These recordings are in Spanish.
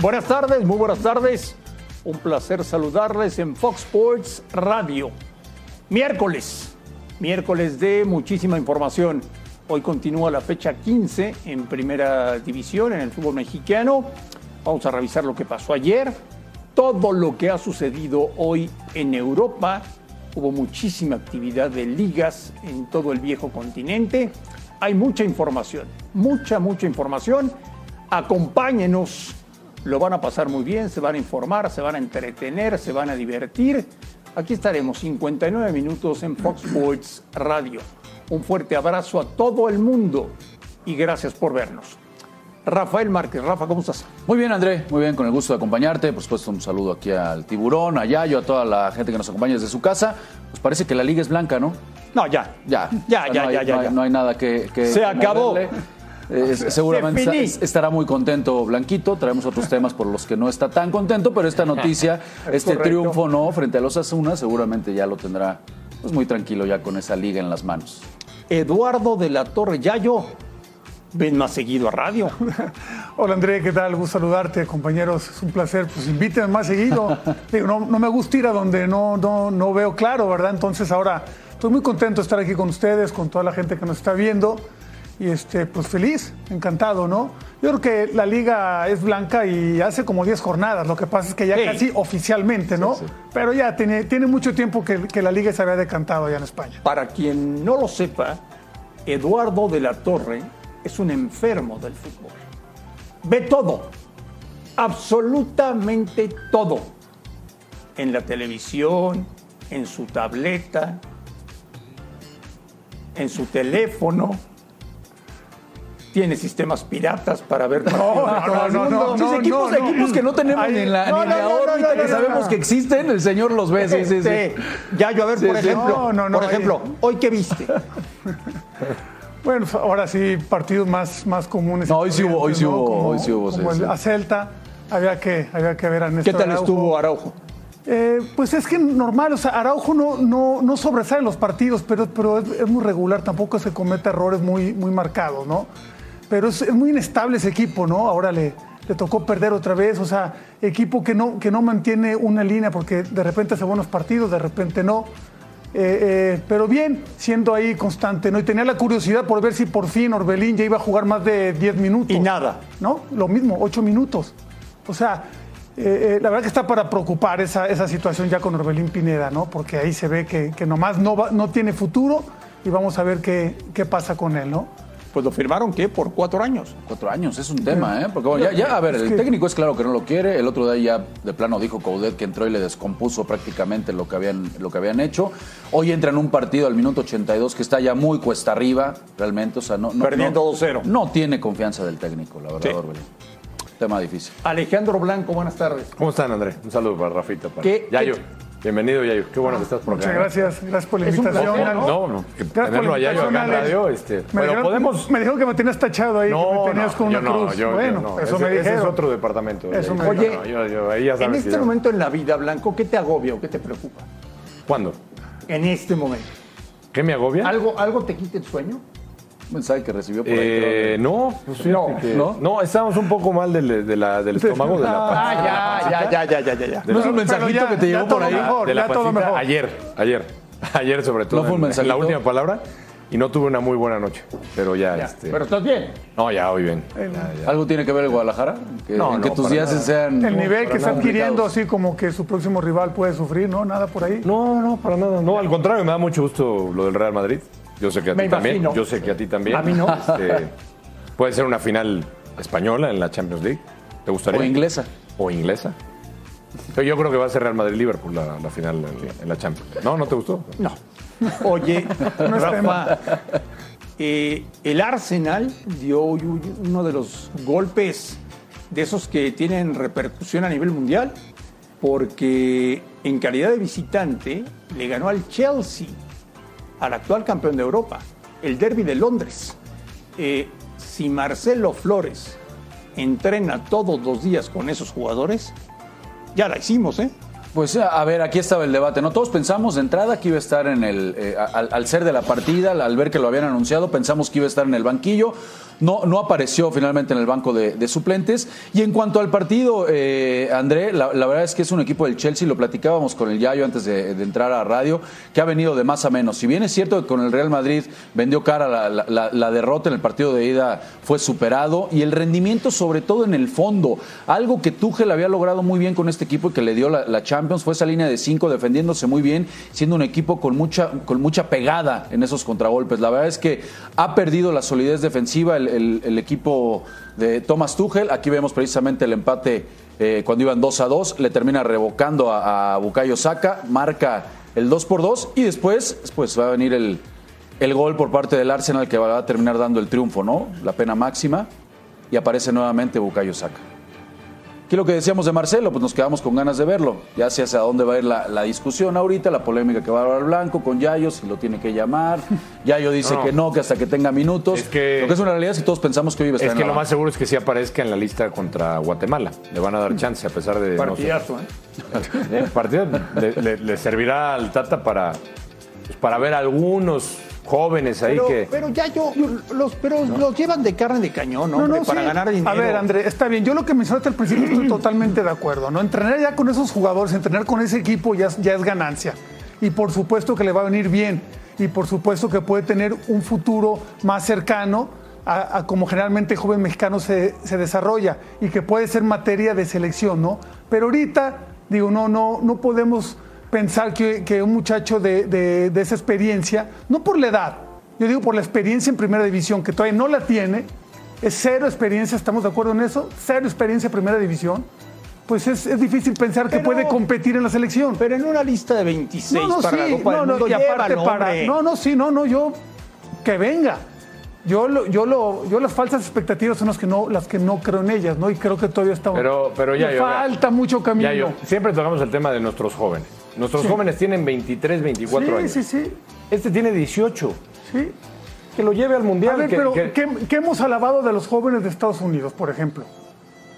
Buenas tardes, muy buenas tardes. Un placer saludarles en Fox Sports Radio. Miércoles, miércoles de muchísima información. Hoy continúa la fecha 15 en primera división en el fútbol mexicano. Vamos a revisar lo que pasó ayer, todo lo que ha sucedido hoy en Europa. Hubo muchísima actividad de ligas en todo el viejo continente. Hay mucha información, mucha, mucha información. Acompáñenos lo van a pasar muy bien, se van a informar, se van a entretener, se van a divertir. Aquí estaremos 59 minutos en Fox Sports Radio. Un fuerte abrazo a todo el mundo y gracias por vernos. Rafael Márquez, Rafa, ¿cómo estás? Muy bien, André, muy bien, con el gusto de acompañarte. Por supuesto, un saludo aquí al tiburón, a Yayo, a toda la gente que nos acompaña desde su casa. Pues parece que la liga es blanca, ¿no? No, ya. Ya, Ya, ya, no hay, ya, ya, no hay- ya. no hay nada que. que- Se acabó. Eh, seguramente está- estará muy contento Blanquito. Traemos otros temas por los que no está tan contento, pero esta noticia, este correcto. triunfo no frente a los Asuna, seguramente ya lo tendrá pues muy tranquilo ya con esa liga en las manos. Eduardo de la Torre Yayo. Ven más seguido a radio. Hola André, ¿qué tal? Gusto saludarte, compañeros. Es un placer. Pues invítenme más seguido. Digo, no, no me gusta ir a donde no, no, no veo claro, ¿verdad? Entonces ahora estoy muy contento de estar aquí con ustedes, con toda la gente que nos está viendo. Y este, pues feliz, encantado, ¿no? Yo creo que la liga es blanca y hace como 10 jornadas. Lo que pasa es que ya casi oficialmente, ¿no? Sí, sí. Pero ya tiene, tiene mucho tiempo que, que la liga se había decantado allá en España. Para quien no lo sepa, Eduardo de la Torre es un enfermo del fútbol. Ve todo, absolutamente todo. En la televisión, en su tableta, en su teléfono. Tiene sistemas piratas para ver no, no, no, equipos, que no tenemos ni en la, órbita, que sabemos que existen, el señor los ve, sí, sí, sí. Sí. Ya yo a ver, por ejemplo, No, no, no, por ejemplo, hoy qué viste. Bueno, pues, ahora sí, partidos más, más comunes. No, hoy sí hubo, hoy sí hubo, Como- hoy sí hubo, sí, como el- sí. A Celta, había que, había que ver a ¿Qué Néstor tal Araujo. estuvo Araujo? Eh, pues es que normal, o sea, Araujo no, no, no sobresale en los partidos, pero, pero es, es muy regular, tampoco se comete errores muy, muy marcados, ¿no? Pero es, es muy inestable ese equipo, ¿no? Ahora le, le tocó perder otra vez, o sea, equipo que no, que no mantiene una línea porque de repente hace buenos partidos, de repente no. Eh, eh, pero bien, siendo ahí constante, ¿no? Y tenía la curiosidad por ver si por fin Orbelín ya iba a jugar más de 10 minutos. Y nada. ¿no? Lo mismo, ocho minutos. O sea, eh, la verdad que está para preocupar esa, esa situación ya con Orbelín Pineda, ¿no? Porque ahí se ve que, que nomás no, va- no tiene futuro y vamos a ver qué, qué pasa con él, ¿no? Pues lo firmaron, ¿qué? Por cuatro años. Cuatro años, es un tema, ¿eh? Porque bueno, ya, ya, a ver, Es el que- técnico es claro que no lo quiere. El otro día ya de plano dijo Coudet que entró y le descompuso prácticamente lo que habían, lo que habían hecho. Hoy entra en un partido al minuto 82 que está ya muy cuesta arriba, realmente. O sea, no, no, Perdiendo no, 2-0. No tiene confianza del técnico, la verdad, Sí. Orbelín. Tema difícil. Alejandro Blanco, buenas tardes. ¿Cómo están, André? Un saludo para Rafita. Para... ¿Qué- Yayo, qué- bienvenido, Yayo. Qué bueno que estás por acá. Muchas gracias, gracias por la Es invitación. placer. No, no, que Gracias por tenerlo la a Yayo acá en radio. Este, Me, bueno, dijeron, podemos... me dijeron que me tenías tachado ahí, que No, me tenías no, con una yo no, cruz. yo- bueno, no. eso ese, me ese dijeron. es otro departamento. Eso me. No, yo- yo- ahí ya En sabes que este momento en la vida, Blanco, ¿qué te agobia o qué te preocupa? ¿Cuándo? En este momento. ¿Qué me agobia? ¿Algo, algo te quita el sueño? Mensaje que recibió por ahí. Eh, no, pues No, que- ¿no? no, estamos un poco mal del, de la- del estómago, de la Ah, ya, ya, ya, ya, ya, ya, ya. De ¿No es un mensajito que te llegó por ahí? mejor. de la todo mejor. Ayer, ayer, ayer sobre todo. ¿No fue un en- en mensajito? la última palabra y no tuve una muy buena noche, pero ya, Ya, este, Pero estás bien. no, ya hoy bien. Ya, ya. ¿Algo tiene que ver el Guadalajara? Que, No, en que tus días nada. sean. El nivel que está adquiriendo, así como que su próximo rival puede sufrir, ¿no? Nada por ahí. No, no, para nada. No, al contrario, me da mucho gusto lo del Real Madrid. Yo sé que a ti también. Yo sé que a ti también. A mí no. Este, puede ser una final española en la Champions League. ¿Te gustaría? O inglesa. O inglesa. Pero yo creo que va a ser Real Madrid-Liverpool la, la final en, en la Champions. ¿No? ¿No te gustó? No. Oye, No es Rafa, eh, el Arsenal dio hoy uno de los golpes de esos que tienen repercusión a nivel mundial, porque en calidad de visitante le ganó al Chelsea, al actual campeón de Europa, el derby de Londres. Eh, si Marcelo Flores entrena todos los días con esos jugadores, ya la hicimos, ¿eh? Pues a ver, aquí estaba el debate, ¿no? Todos pensamos de entrada que iba a estar en el, eh, al, ser de la partida, al ver que lo habían anunciado, pensamos que iba a estar en el banquillo. No, no apareció finalmente en el banco de, suplentes. Y en cuanto al partido, eh, André, la, verdad es que es un equipo del Chelsea, lo platicábamos con el Yayo antes de, entrar a radio, que ha venido de más a menos. Si bien es cierto que con el Real Madrid vendió cara la, derrota en el partido de ida fue superado y el rendimiento sobre todo en el fondo, algo que Tuchel había logrado muy bien con este equipo y que le dio la, la Champions fue esa línea de cinco defendiéndose muy bien, siendo un equipo con mucha, con mucha pegada en esos contragolpes. La verdad es que ha perdido la solidez defensiva el, el- equipo de Thomas Tuchel. Aquí vemos precisamente el empate eh, cuando iban 2 a 2, le termina revocando a, a Bukayo marca el 2 por 2 y después pues va a venir el, el gol por parte del Arsenal que va a terminar dando el triunfo, ¿no? La pena máxima y aparece nuevamente Bukayo Saka. ¿Qué es lo que decíamos de Marcelo? Pues nos quedamos con ganas de verlo. Ya sé hacia dónde va a ir la, la discusión ahorita, la polémica que va a hablar Blanco con Yayo, si lo tiene que llamar. Yayo dice No. que no, que hasta que tenga minutos. Es que- lo que es una realidad es que todos pensamos que hoy va a estar Es en que la lo banca. más seguro es que sí aparezca en la lista contra Guatemala. Le van a dar chance a pesar de. no sé. Partidazo, ¿eh? Eh, partido le, le- le servirá al Tata para, pues, para ver algunos jóvenes ahí Pero, que. pero ya yo, los, pero los llevan de carne de cañón, hombre, para sí. ganar dinero. A ver, André, está bien. Yo lo que mencionaste al principio estoy totalmente de acuerdo, ¿no? Entrenar ya con esos jugadores, entrenar con ese equipo ya, es- ya es ganancia. Y por supuesto que le va a venir bien. Y por supuesto que puede tener un futuro más cercano a, a como generalmente el joven mexicano se, se desarrolla y que puede ser materia de selección, ¿no? Pero ahorita, digo, no, no, no podemos pensar que, que un muchacho de, de- de esa experiencia, no por la edad, yo digo por la experiencia en primera división, que todavía no la tiene, es cero experiencia, ¿estamos de acuerdo en eso? Cero experiencia en primera división. Pues es, es difícil pensar que puede competir en la selección. Pero en una lista de 26 no, no, para sí, la Copa no, del no, Mundo, y aparte llévalo, para. No, no, sí, no, no, yo. Que venga. Yo, lo, yo, lo, yo las falsas expectativas son las que no, las que no creo en ellas, ¿no? Y creo que todavía está. Pero- pero ya, yo- falta mucho camino. Ya yo, siempre tocamos el tema de nuestros jóvenes. Nuestros jóvenes tienen 23, 24 sí, años. sí, sí, Este tiene 18. sí. Que lo lleve al mundial. A ver, que- pero que- ¿qué, qué hemos alabado de los jóvenes de Estados Unidos, por ejemplo?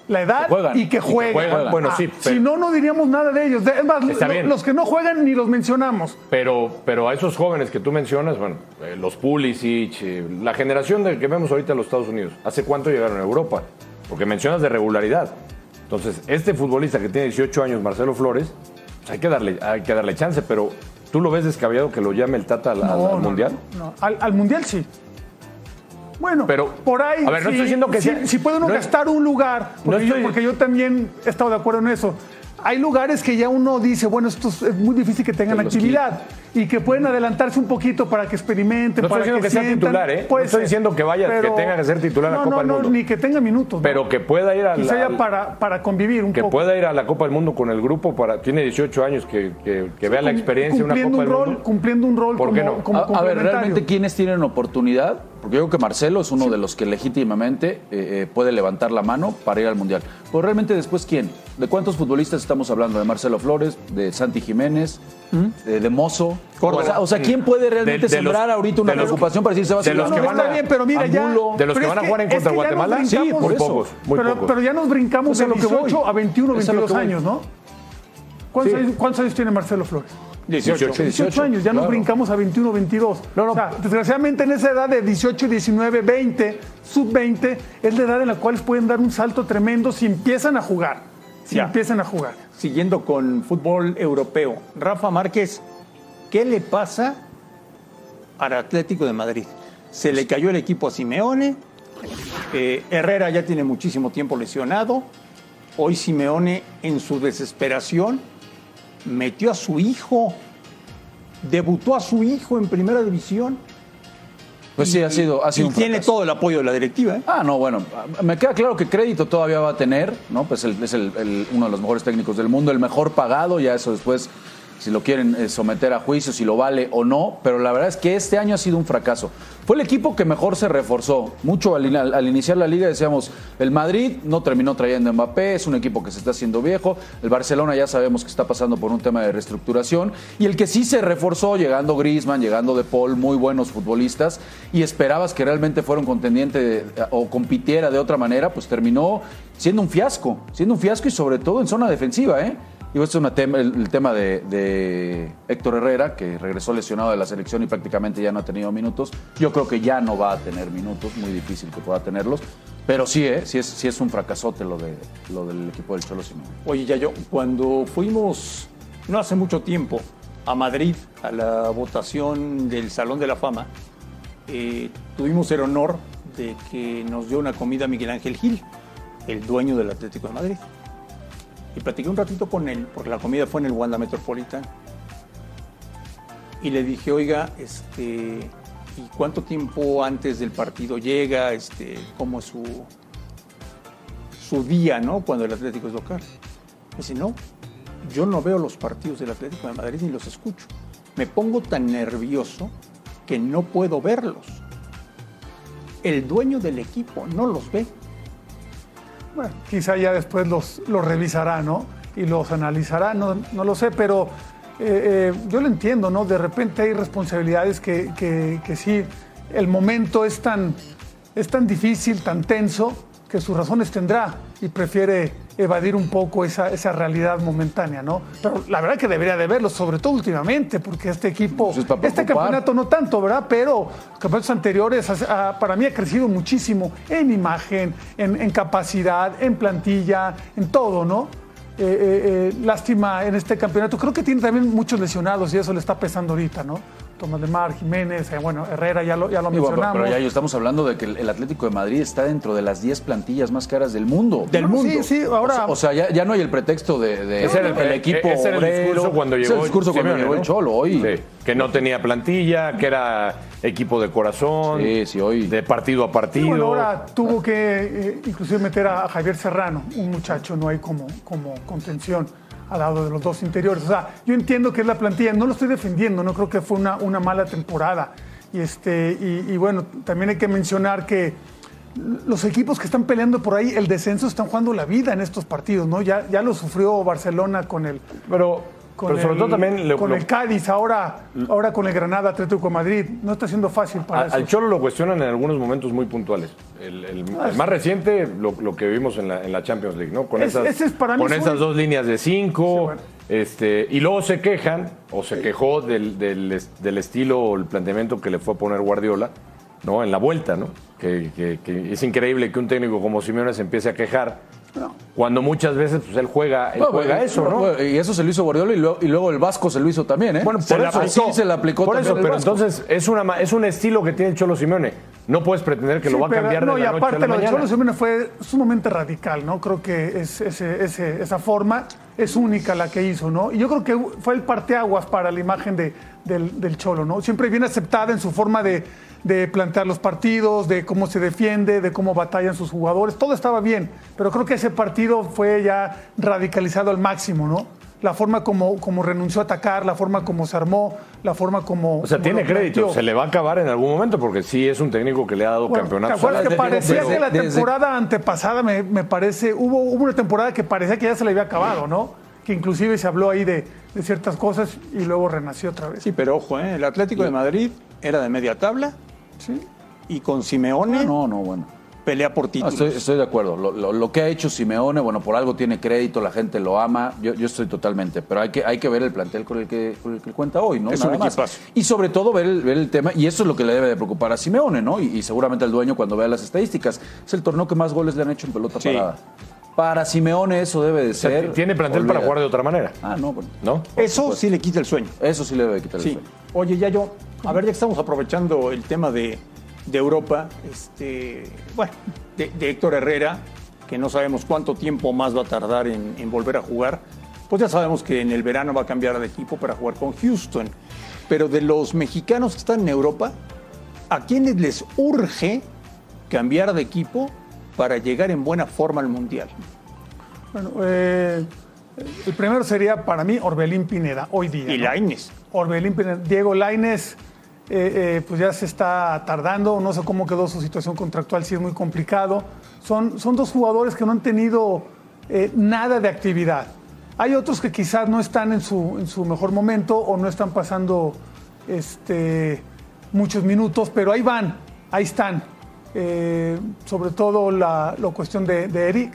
La edad Que y que Y juegan. juegan. Bueno, sí, pero- Si no, no diríamos nada de ellos. Es más, lo- los que no juegan ni los mencionamos. Pero, pero a esos jóvenes que tú mencionas, bueno, eh, los Pulisic, eh, la generación de que vemos ahorita en los Estados Unidos, ¿hace cuánto llegaron a Europa? Porque mencionas de regularidad. Entonces, este futbolista que tiene 18 años, Marcelo Flores, hay que darle, hay que darle chance, pero ¿tú lo ves descabellado que lo llame el Tata al, No, al no, Mundial? no, no. Al, al mundial sí. Bueno, Pero, por ahí. a ver, no estoy diciendo que sea- Si puede uno gastar un lugar, yo, porque yo también he estado de acuerdo en eso. Hay lugares que ya uno dice, bueno, esto es muy difícil que tengan Que actividad y que pueden adelantarse un poquito para que experimenten. No estoy para diciendo que sea sientan. titular, ¿eh? No estoy diciendo que vaya- que tenga que ser titular en la no, Copa no, del no, Mundo. ni que tenga minutos. ¿no? Pero que pueda ir al, Quizá ya para, para convivir un que poco. pueda ir a la Copa del Mundo con el grupo, para tiene 18 años, que, que- que vea la experiencia de una cumpliendo Copa un del rol, Mundo. Cumpliendo un rol ¿Por como, no? como A, a ver, realmente quiénes tienen oportunidad, porque yo creo que Marcelo es uno de los que legítimamente eh, eh, puede levantar la mano para ir al Mundial. Pero realmente después quién? ¿De cuántos futbolistas estamos hablando? ¿De Marcelo Flores? ¿De Santi Jiménez? de, de Mozo? Córdoba. O sea, o sea, ¿quién puede realmente De- de los- sembrar ahorita una preocupación para decir se va a de los No, que no, van está a- bien, pero mira, ya. De los que van a jugar en contra es que Guatemala, sí, muy eso. pocos, muy pero, pocos. pero ya nos brincamos Pues a de lo que 18 voy. a 21, Es a lo 22 que voy. años, ¿no? ¿Cuántos, Sí. años, cuántos años tiene Marcelo Flores? 18. 18. 18 años, ya nos brincamos a 21, 22. No, no. O sea, desgraciadamente en esa edad de 18, 19, 20, sub 20, es la edad en la cual pueden dar un salto tremendo si empiezan a jugar. Si Ya. empiezan a jugar. Siguiendo con fútbol europeo. Rafa Márquez, ¿qué le pasa al Atlético de Madrid? Se le cayó el equipo a Simeone. eh, Herrera ya tiene muchísimo tiempo lesionado. Hoy Simeone, en su desesperación, metió a su hijo. Debutó a su hijo en primera división. Pues sí, ha sido, ha sido y un tiene todo el apoyo de la directiva. ¿eh? Ah, no, bueno, me queda claro que crédito todavía va a tener, ¿no? Pues el- es el- el- uno de los mejores técnicos del mundo, el mejor pagado, ya eso después, si lo quieren eh, someter a juicio, si lo vale o no, pero la verdad es que este año ha sido un fracaso. Fue el equipo que mejor se reforzó. Mucho al, iniciar la liga decíamos, el Madrid no terminó trayendo Mbappé, es un equipo que se está haciendo viejo, el Barcelona ya sabemos que está pasando por un tema de reestructuración, y el que sí se reforzó, llegando Griezmann, llegando De Paul, muy buenos futbolistas, y esperabas que realmente fuera un contendiente de- o compitiera de otra manera, pues terminó siendo un fiasco, siendo un fiasco y sobre todo en zona defensiva, ¿eh? Digo, este es el, tema de, de Héctor Herrera, que regresó lesionado de la selección y prácticamente ya no ha tenido minutos. Yo creo que ya no va a tener minutos, muy difícil que pueda tenerlos. Pero sí, ¿eh? sí, es, sí es un fracasote lo, de, lo del equipo del Cholo Simeone. Oye, ya yo, cuando fuimos, no hace mucho tiempo, a Madrid, a la votación del Salón de la Fama, eh, tuvimos el honor de que nos dio una comida Miguel Ángel Gil, el dueño del Atlético de Madrid. Y platiqué un ratito con él, porque la comida fue en el Wanda Metropolitan. Y le dije, oiga, este, ¿y cuánto tiempo antes del partido llega? Este, ¿Cómo es su, su día, ¿no? Cuando el Atlético es local. Me dice, no, yo no veo los partidos del Atlético de Madrid ni los escucho. Me pongo tan nervioso que no puedo verlos. El dueño del equipo no los ve. Bueno, quizá ya después los, los revisará, ¿no? Y los analizará, no, no lo sé, pero eh, eh, yo lo entiendo, ¿no? De repente hay responsabilidades que, que- que sí, el momento es tan, es tan difícil, tan tenso, que sus razones tendrá y prefiere evadir un poco esa, esa realidad momentánea, ¿no? Pero la verdad que debería de verlo, sobre todo últimamente, porque este equipo, Pues es este campeonato no tanto, ¿verdad? Pero campeonatos anteriores para mí ha crecido muchísimo en imagen, en, en capacidad, en plantilla, en todo, ¿no? Eh, eh, eh, lástima en este campeonato. Creo que tiene también muchos lesionados y eso le está pesando ahorita, ¿no? Tomás de Mar, Jiménez, eh, bueno, Herrera, ya lo, ya lo Y mencionamos. pero ya estamos hablando de que el el Atlético de Madrid está dentro de las 10 plantillas más caras del mundo. Del Bueno, mundo. Sí, sí, ahora. O sea, ya, ya no hay el pretexto de, de- Ese era el, del equipo ese era el discurso cuando llegó, el discurso cuando llegó el. Cholo. Hoy, Sí, que no tenía plantilla, que era equipo de corazón, Sí, sí, hoy- de partido a partido. bueno, ahora tuvo que eh, inclusive meter a, a Javier Serrano, un muchacho, no hay como, como contención al lado de los dos interiores. O sea, yo entiendo que es la plantilla, no lo estoy defendiendo, no creo que fue una, una mala temporada. Y, este, y, bueno, también hay que mencionar que los equipos que están peleando por ahí, el descenso, están jugando la vida en estos partidos, ¿no? Ya, ya lo sufrió Barcelona con el, pero, con pero sobre el- todo también lo- con lo- el Cádiz, ahora, ahora con el Granada Atlético de Madrid. No está siendo fácil para a- eso. al Cholo lo cuestionan en algunos momentos muy puntuales. El, el- Ah, el más reciente, lo, lo que vimos en la, en la Champions League, ¿no? Con Es- esas, es para con esas dos líneas de cinco. Sí, bueno. este, y luego se quejan, o se quejó del, del, del estilo o el planteamiento que le fue a poner Guardiola, ¿no? En la vuelta, ¿no? Que, que- que es increíble que un técnico como Simeone se empiece a quejar. Cuando muchas veces pues, él juega, él Bueno, juega eso, ¿no? Y eso se lo hizo Guardiola y luego, y luego el Vasco se lo hizo también, ¿eh? Bueno, se por la eso, aplicó. Sí, se la aplicó Por también eso, el pero Vasco. entonces es, una, es un estilo que tiene el Cholo Simeone. No puedes pretender que lo va a pero- cambiar no, de y la noche aparte a la lo de. Cholo Simeone fue sumamente radical, ¿no? Creo que es, ese- ese- esa forma es única la que hizo, ¿no? Y yo creo que fue el parteaguas para la imagen de, del, del Cholo, ¿no? Siempre bien aceptada en su forma de, de plantear los partidos, de cómo se defiende, de cómo batallan sus jugadores, todo estaba bien, pero creo que ese partido fue ya radicalizado al máximo, ¿no? La forma como, como renunció a atacar, la forma como se armó, la forma como... O sea, como tiene crédito. planteó. Se le va a acabar en algún momento porque sí es un técnico que le ha dado Bueno, campeonatos. ¿Te acuerdas que parecía la desde- temporada antepasada, me, me parece, hubo, hubo una temporada que parecía que ya se le había acabado, ¿no? Que inclusive se habló ahí de, de ciertas cosas y luego renació otra vez. Sí, pero ojo, ¿eh? el Atlético de Madrid era de media tabla Sí. y con Simeone No, no, bueno. pelea por No, títulos. estoy, estoy de acuerdo. Lo, lo- lo que ha hecho Simeone, bueno, por algo tiene crédito, la gente lo ama. Yo, yo estoy totalmente. Pero hay que, hay que ver el plantel con el que, con el que cuenta hoy, ¿no? Es Nada un más. equipazo. Y sobre todo ver el, ver el tema, y eso es lo que le debe de preocupar a Simeone, ¿no? Y, y seguramente al dueño cuando vea las estadísticas. Es el torneo que más goles le han hecho en pelota Sí. parada. Para Simeone eso debe de O sea, ser. tiene plantel para jugar de otra manera, Ah, no, bueno. ¿no? Eso sí le quita el sueño. Eso sí le debe quitar el sueño. Oye, ya yo, a ver, ya que estamos aprovechando el tema de, de Europa, este, bueno, de, de Héctor Herrera, que no sabemos cuánto tiempo más va a tardar en, en volver a jugar, pues ya sabemos que en el verano va a cambiar de equipo para jugar con Houston. Pero de los mexicanos que están en Europa, ¿a quiénes les urge cambiar de equipo para llegar en buena forma al Mundial? Bueno, eh, el primero sería para mí Orbelín Pineda, hoy día. Y ¿no? Lainez. Orbelín Pineda. Diego Laines, eh, eh, pues ya se está tardando, no sé cómo quedó su situación contractual, si es muy complicado. Son, son dos jugadores que no han tenido nada de actividad. Hay otros que quizás no están en su, en su mejor momento o no están pasando este, muchos minutos, pero ahí van, ahí están. Eh, sobre todo la, cuestión de, Eric,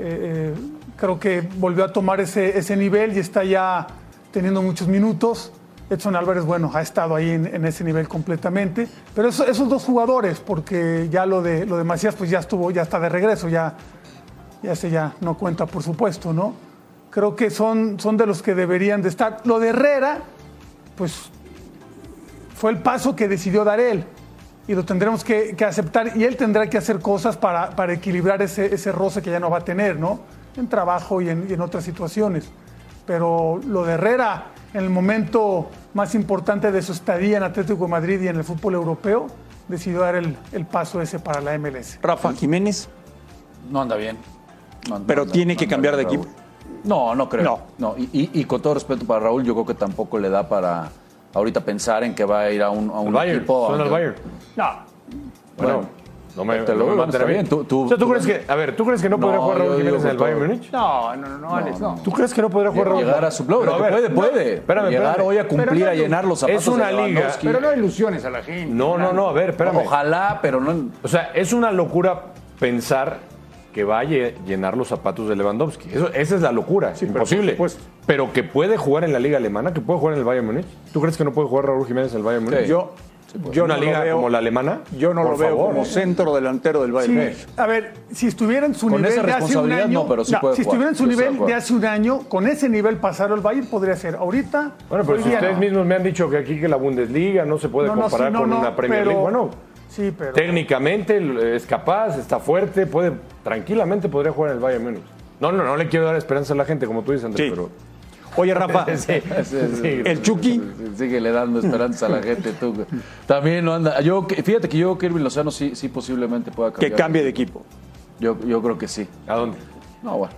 Eh, creo que volvió a tomar ese, ese nivel y está ya teniendo muchos minutos. Edson Álvarez, bueno, ha estado ahí en, ese nivel completamente. Pero eso- esos dos jugadores, porque ya lo de, lo de Macías, pues ya estuvo, ya está de regreso, ya, ya ese ya no cuenta, por supuesto, ¿no? Creo que son, son de los que deberían de estar. Lo de Herrera, pues fue el paso que decidió dar él y lo tendremos que, que aceptar y él tendrá que hacer cosas para, para equilibrar ese, ese roce que ya no va a tener, ¿no? En trabajo y en, y en otras situaciones. Pero lo de Herrera, en el momento más importante de su estadía en Atlético de Madrid y en el fútbol europeo, decidió dar el, el paso ese para la MLS. Rafa Jiménez, No anda bien. No Pero no anda- tiene no que cambiar bien, de Raúl. No, no creo. No. Y, y- y con todo respeto para Raúl, yo creo que tampoco le da para ahorita pensar en que va a ir a un, a un El Bayern, equipo. suena donde- Bayern. no. Bueno, no me, te lo no me está bien, tú- tú- o sea, ¿tú tú- crees que, a ver, ¿tú crees que no, podría No, jugar yo Raúl Jiménez en el Bayern. Múnich? No, no, no, no, Alex, no. ¿Tú crees que no podría jugar Raúl? Llegar a su a ver, puede, puede. espérame, Llegar espérame. hoy a cumplir, no a llenar los zapatos es una de liga. Pero no ilusiones a la gente. No, no, no, a ver, espérame. Ojalá, pero no. O sea, es una locura pensar que va a lle- llenar los zapatos de Lewandowski. Eso, esa es la locura, pero imposible. por supuesto. Pero que puede jugar en la liga alemana, que puede jugar en el Bayern Múnich. ¿Tú crees que no puede jugar Raúl Jiménez en el Bayern Múnich? Sí. Yo, pues. yo ¿Una no lo liga veo- como la alemana? Yo no Por lo veo como centro delantero del Bayern Sí, Múnich. a ver, si estuviera en su Con nivel esa de hace un año, no, pero sí puede si jugar. estuviera en su nivel de hace un año, con ese nivel pasar al Bayern podría ser. Ahorita, Bueno, pero si ustedes no. mismos me han dicho que aquí que la Bundesliga no se puede No, no, comparar sí, no, con no, una Premier pero- League. Bueno, Sí, pero técnicamente es capaz, está fuerte, puede tranquilamente podría jugar en el Bayern Múnich. No, no, no le quiero dar esperanza a la gente, como tú dices, Andrés, Sí. pero... Oye, Rafa, Sí, sí. el Chucky, Sigue le dando esperanza a la gente, tú. También no anda. Yo, fíjate que yo, Kirby Lozano, sí, sí posiblemente pueda que cambiar. cambie de equipo. Yo, yo creo que sí. ¿A dónde? No, bueno.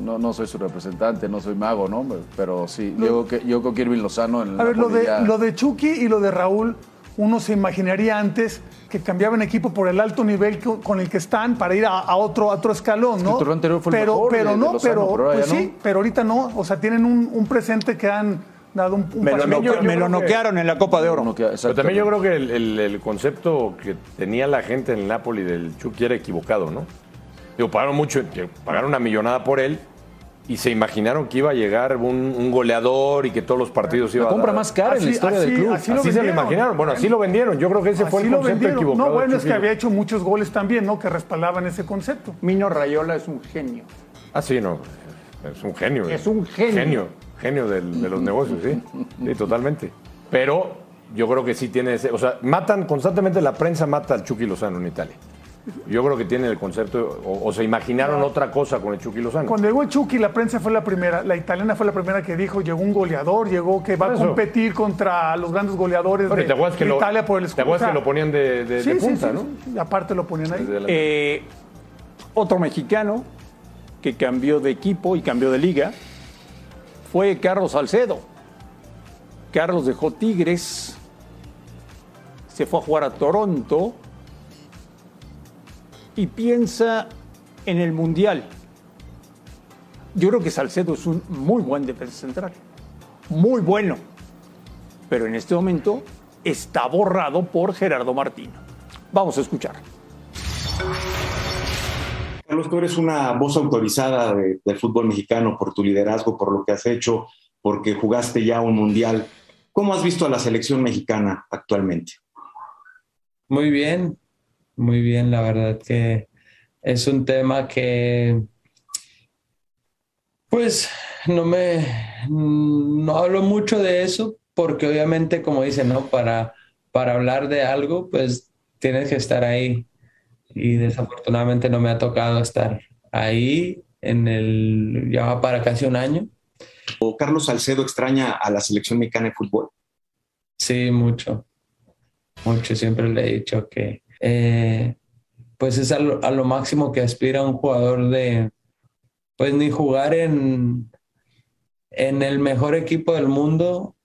No, no soy su representante, no soy mago, ¿no? Pero sí, yo, creo que- yo creo que Irving Lozano en A ver, lo de, ya- lo de Chucky y lo de Raúl, uno se imaginaría antes que cambiaban equipo por el alto nivel co- con el que están para ir a, a otro, a otro escalón, ¿no? el anterior fue el pero, mejor pero de no, pero, pues no. sí, pero ahorita no. O sea, tienen un, un presente que han dado un, un Me lo, paso. noque- yo- yo me lo creo que- noquearon en la Copa de Oro. Pero también yo creo que el, el- el concepto que tenía la gente en el Napoli del Chucky era equivocado, ¿no? Digo, pagaron mucho, pagaron una millonada por él y se imaginaron que iba a llegar un, un goleador y que todos los partidos iba La a compra dar. más cara en la historia del club. así Así, se lo imaginaron. Bueno, así lo vendieron. Yo creo que ese fue el lo concepto vendieron. equivocado. No, bueno, es que había hecho muchos goles también, ¿no? Que respaldaban ese concepto. Mino Rayola es un genio. Ah, sí, no. Es un genio. Es un genio. Genio, genio del- de los negocios, sí. Sí, totalmente. Pero yo creo que sí tiene ese. O sea, matan constantemente, la prensa mata al Chucky Lozano en Italia. Yo creo que tiene el concepto, o, o se imaginaron otra cosa con el Chucky Lozano. Cuando llegó el Chucky, la prensa fue la primera, la italiana fue la primera que dijo, llegó un goleador, llegó que va a competir contra los grandes goleadores de, y ¿te acuerdas que de lo, Italia por el ¿Te acuerdas que lo ponían de, de- sí, de sí, punta, sí, no? sí, y aparte lo ponían ahí. Eh, otro mexicano que cambió de equipo y cambió de liga fue Carlos Salcedo. Carlos dejó Tigres, se fue a jugar a Toronto y piensa en el Mundial. Yo creo que Salcedo es un muy buen defensa central, muy bueno, pero en este momento está borrado por Gerardo Martino. Vamos a escuchar. Carlos, tú eres una voz autorizada de- del fútbol mexicano por tu liderazgo, por lo que has hecho, porque jugaste ya un mundial. ¿Cómo has visto a la selección mexicana actualmente? Muy bien, muy bien, la verdad que es un tema que pues no me no hablo mucho de eso porque obviamente como dicen, ¿no? Para para hablar de algo, pues tienes que estar ahí y desafortunadamente no me ha tocado estar ahí en el ya va para casi un año. ¿O Carlos Salcedo extraña a la selección mexicana de fútbol? Sí, mucho. Mucho. Siempre le he dicho que eh, pues es a lo, máximo que aspira un jugador de pues ni jugar en, en el mejor equipo del mundo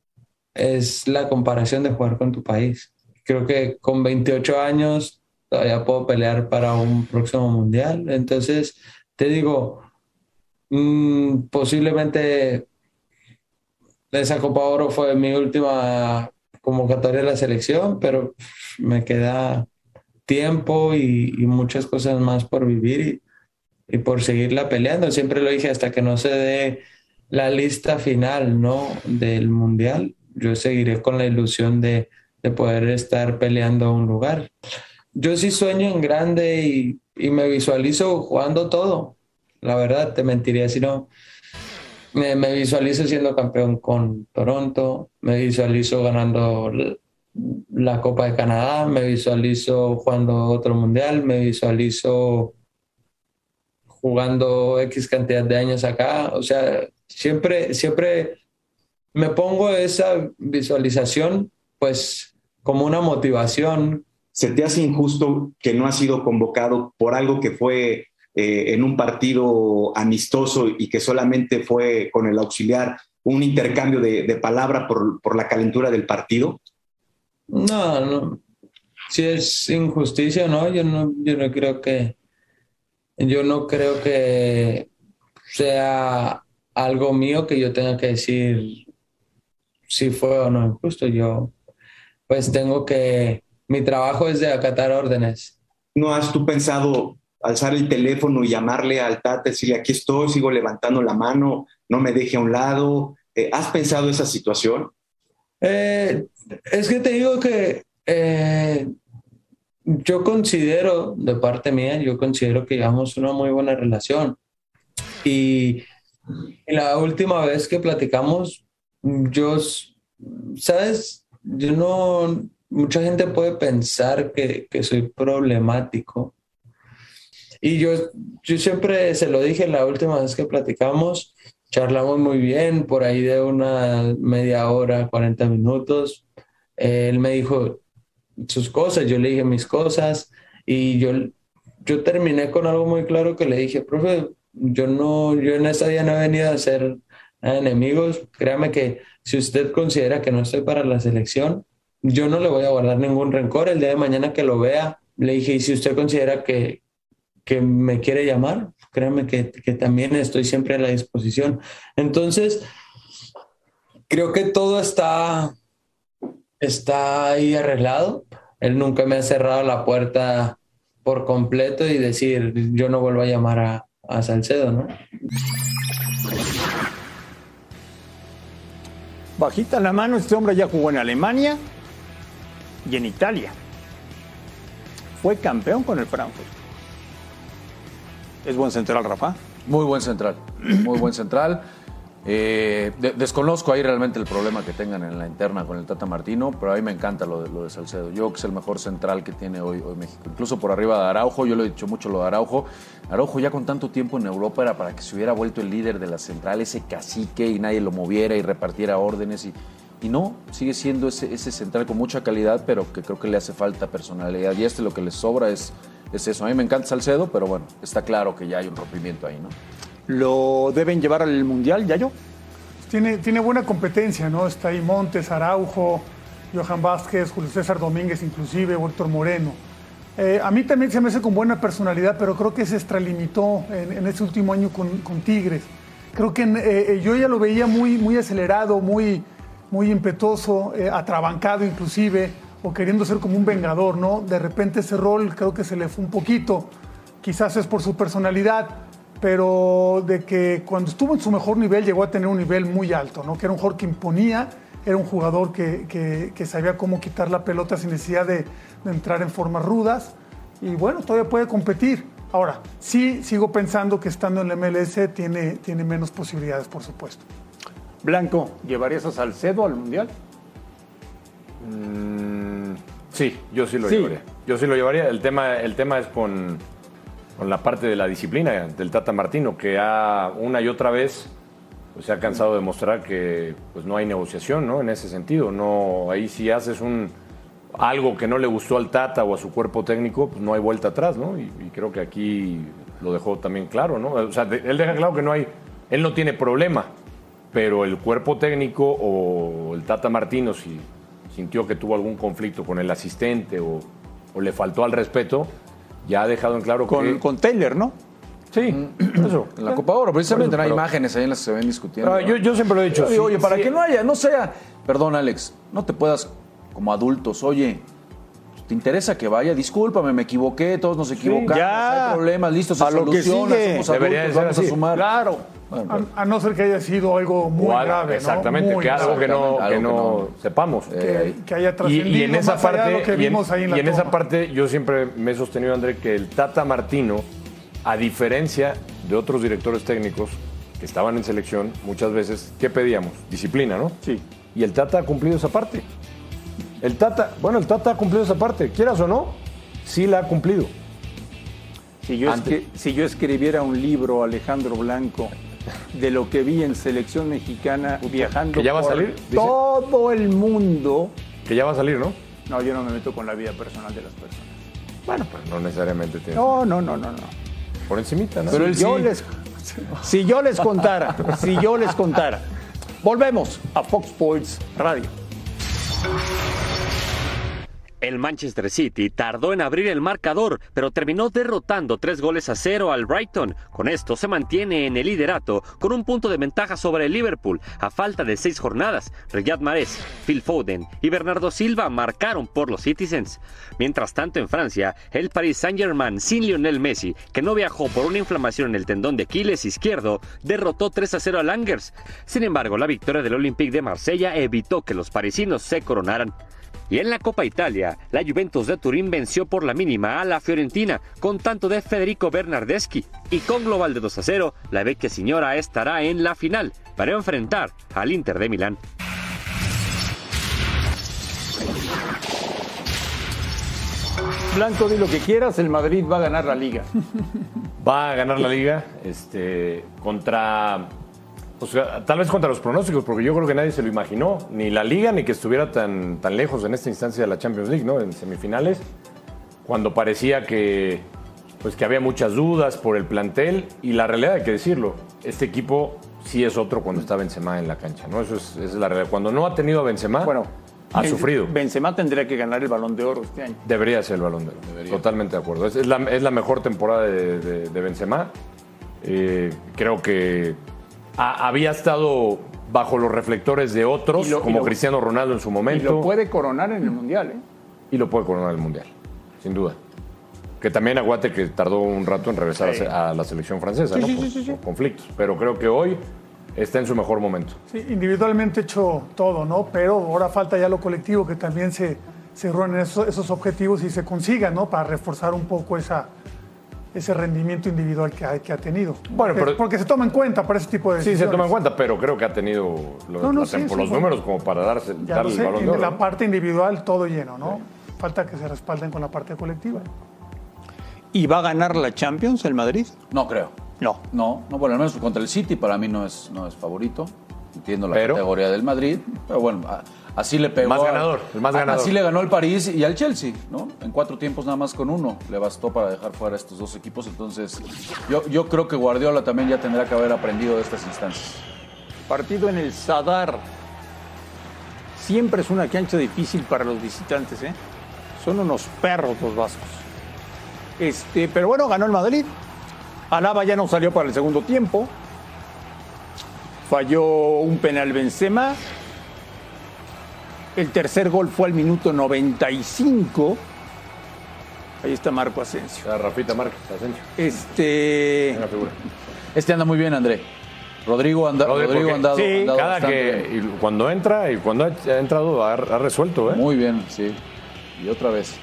es la comparación de jugar con tu país. Creo que con 28 años todavía puedo pelear para un próximo mundial. Entonces, te digo, mm, posiblemente esa Copa Oro fue mi última convocatoria de la selección, pero me queda tiempo y, muchas cosas más por vivir y por seguirla peleando. Siempre lo dije hasta que no se dé la lista final, ¿no? Del mundial. Yo seguiré con la ilusión de, de poder estar peleando un lugar. Yo sí sueño en grande y, y me visualizo jugando todo. La verdad, te mentiría si no. Me, me, visualizo siendo campeón con Toronto, me visualizo ganando la Copa de Canadá, me visualizo jugando otro mundial, me visualizo jugando X cantidad de años acá. O sea, siempre, siempre me pongo esa visualización, pues, como una motivación. ¿Se te hace injusto que no ha sido convocado por algo que fue eh, en un partido amistoso y que solamente fue con el auxiliar un intercambio de, de palabra por, por, la calentura del partido? No, no. Si es injusticia, no, yo no, yo no creo que, yo no creo que sea algo mío que yo tenga que decir si fue o no injusto. Yo, pues tengo que, mi trabajo es de acatar órdenes. ¿No has tú pensado alzar el teléfono y llamarle al Tata, decirle aquí estoy, sigo levantando la mano, no me deje a un lado? Eh, ¿Has pensado esa situación? Eh, es que te digo que eh, yo considero, de parte mía, yo considero que llevamos una muy buena relación. Y, la última vez que platicamos, yo, ¿sabes? Yo no, mucha gente puede pensar que, que soy problemático. Y yo, yo siempre se lo dije la última vez que platicamos, charlamos muy bien, por ahí de una media hora, 40 minutos. Él me dijo, sus cosas, yo le dije mis cosas y yo, yo terminé con algo muy claro que le dije, profe, yo no, yo en esta día no he venido a ser enemigos, créame que si usted considera que no estoy para la selección, yo no le voy a guardar ningún rencor, el día de mañana que lo vea, le dije, y si usted considera que, que me quiere llamar, créame que, que también estoy siempre a la disposición. Entonces, creo que todo está está ahí arreglado. Él nunca me ha cerrado la puerta por completo y decir, yo no vuelvo a llamar a, a Salcedo, ¿no? Bajita la mano, este hombre ya jugó en Alemania y en Italia. Fue campeón con el Frankfurt. ¿Es buen central, Rafa? Muy buen central, muy buen central. Eh, de, desconozco ahí realmente el problema que tengan en la interna con el Tata Martino, pero a mí me encanta lo de, Salcedo. Yo creo que es el mejor central que tiene hoy, hoy México. Incluso por arriba de Araujo, yo lo he dicho mucho lo de Araujo. Araujo ya con tanto tiempo en Europa era para que se hubiera vuelto el líder de la central, ese cacique y nadie lo moviera y repartiera órdenes. Y, y no, sigue siendo ese, ese central con mucha calidad, pero que creo que le hace falta personalidad. Y este lo que le sobra es, es eso. A mí me encanta Salcedo, pero bueno, está claro que ya hay un rompimiento ahí, ¿no? ¿Lo deben llevar al Mundial, Yayo? Tiene, tiene buena competencia, ¿no? Está ahí Montes, Araujo, Johan Vázquez, Julio César Domínguez, inclusive, Héctor Moreno. Eh, a mí también se me hace con buena personalidad, pero creo que se extralimitó en, en ese último año con, con Tigres. Creo que eh, yo ya lo veía muy, muy acelerado, muy, muy impetuoso, eh, atrabancado inclusive, o queriendo ser como un vengador, ¿no? De repente ese rol creo que se le fue un poquito. Quizás es por su personalidad, pero de que cuando estuvo en su mejor nivel llegó a tener un nivel muy alto, ¿no? que era un jugador que imponía, era un jugador que, que, sabía cómo quitar la pelota sin necesidad de, de, entrar en formas rudas y bueno, todavía puede competir. Ahora, sí sigo pensando que estando en la MLS tiene, tiene menos posibilidades, por supuesto. Blanco, ¿llevarías a Salcedo al Mundial? Mm, sí, yo sí lo sí. llevaría. Yo sí lo llevaría. El tema, el tema es con con la parte de la disciplina del Tata Martino, que ha una y otra vez pues, se ha cansado de mostrar que pues, no hay negociación ¿no? en ese sentido. No, ahí si haces un, algo que no le gustó al Tata o a su cuerpo técnico, pues no hay vuelta atrás, ¿no? Y, y creo que aquí lo dejó también claro, ¿no? O sea, de, él deja claro que no hay, él no tiene problema, pero el cuerpo técnico o el Tata Martino, si sintió que tuvo algún conflicto con el asistente o, o le faltó al respeto, ya ha dejado en claro con, que... Con Taylor, ¿no? Sí, eso. En la Copa Oro, precisamente no hay imágenes ahí en las que se ven discutiendo. Pero yo, yo, siempre lo he dicho. Oye, sí, oye para sí. que no haya, no sea, perdón Alex, no te puedas como adultos, oye, ¿te interesa que vaya? Discúlpame, me equivoqué, todos nos equivocamos, ya. hay problemas, listo, se A lo que sigue. somos Debería adultos, de ser vamos a sumar. Claro. Bueno, A, no ser que haya sido algo muy O grave. ¿no? Exactamente, Muy que algo que no, que no que no- sepamos. que, que haya trascendido y en esa parte, lo que y en, vimos ahí en la y en esa parte yo siempre me he sostenido, André, que el Tata Martino, a diferencia de otros directores técnicos que estaban en selección, muchas veces, ¿qué pedíamos? Disciplina, ¿no? Sí. Y el Tata ha cumplido esa parte. El Tata, bueno, el Tata ha cumplido esa parte, quieras o no, sí la ha cumplido. Si yo, si yo escribiera un libro, Alejandro Blanco, de lo que vi en selección mexicana viajando ¿que ya va a salir? Dice. todo el mundo, Que ya va a salir, ¿no? no, yo no me meto con la vida personal de las personas. Bueno, pues no necesariamente tiene. No, no, no, no, no. Por encimita, ¿no? Pero si yo sí. les, si yo les contara, si yo les contara. Volvemos a Fox Sports Radio. El Manchester City tardó en abrir el marcador, pero terminó derrotando tres goles a cero al Brighton. Con esto se mantiene en el liderato con un punto de ventaja sobre el Liverpool a falta de seis jornadas. Riyad Mahrez, Phil Foden y Bernardo Silva marcaron por los Citizens. Mientras tanto en Francia, el Paris Saint-Germain sin Lionel Messi, que no viajó por una inflamación en el tendón de Aquiles izquierdo, derrotó 3 a 0 al Angers. Sin embargo, la victoria del Olympique de Marsella evitó que los parisinos se coronaran. Y en la Copa Italia, la Juventus de Turín venció por la mínima a la Fiorentina con tanto de Federico Bernardeschi y con global de 2 a 0, la vecchia señora estará en la final para enfrentar al Inter de Milán. Blanco, di lo que quieras, el Madrid va a ganar la liga. Va a ganar la liga este, contra. Pues, tal vez contra los pronósticos, porque yo creo que nadie se lo imaginó, ni la liga, ni que estuviera tan, tan lejos en esta instancia de la Champions League, ¿no? En semifinales, cuando parecía que, pues, que había muchas dudas por el plantel, y la realidad hay que decirlo, este equipo sí es otro cuando está Benzema en la cancha, ¿no? Eso es, esa es la realidad. Cuando no ha tenido a Benzema, Bueno, ha Ben- sufrido. Benzema tendría que ganar el Balón de Oro este año. Debería ser el balón de oro. Totalmente de acuerdo. Es, es la, es la mejor temporada de, de- de Benzema. Eh, creo que ha- había estado bajo los reflectores de otros, Y lo- y como lo- Cristiano Ronaldo en su Y momento. lo puede coronar en el Mundial, ¿eh? y lo puede coronar el Mundial, sin duda. Que también aguate que tardó un rato en regresar a la selección francesa, ¿no? por, por conflictos. Pero creo que hoy está en su mejor momento. Sí, individualmente hecho todo, ¿no? Pero ahora falta ya lo colectivo, que también se, se esos, esos objetivos y se consigan, ¿no? Para reforzar un poco esa, ese rendimiento individual que ha, que ha tenido. Bueno, porque, pero- porque se toma en cuenta para ese tipo de Sí, se decisiones. toma en cuenta, pero creo que ha tenido lo- No, no, la sí, tem- sí, los números como para darse, darle sé, el balón de en oro. la ¿no? parte individual todo lleno, ¿no? Falta que se respalden con la parte colectiva. ¿Y va a ganar la Champions el Madrid? No creo. No. No, no, bueno, al menos contra el City para mí no es, no es favorito. Entiendo la Pero- categoría del Madrid, pero bueno, a- así le pegó. Más al- ganador, el más a- ganador. Así le ganó el París y al Chelsea, ¿no? En cuatro tiempos nada más con uno le bastó para dejar fuera a estos dos equipos. Entonces, yo, yo creo que Guardiola también ya tendrá que haber aprendido de estas instancias. Partido en el Sadar. Siempre es una cancha difícil para los visitantes, ¿eh? Son unos perros los vascos. Este, pero bueno, ganó el Madrid. Alaba ya no salió para el segundo tiempo. Falló un penal Benzema. El tercer gol fue al minuto 95. Ahí está Marco Asensio. A Rafita Márquez, Asensio. Este, figura. Este anda muy bien, André. Rodrigo anda, Rodri, Rodrigo porque- ha andado, sí, andado Cada bastante que bien. y cuando entra y cuando ha ha entrado ha, ha resuelto, ¿eh? Muy bien, sí. Y otra vez.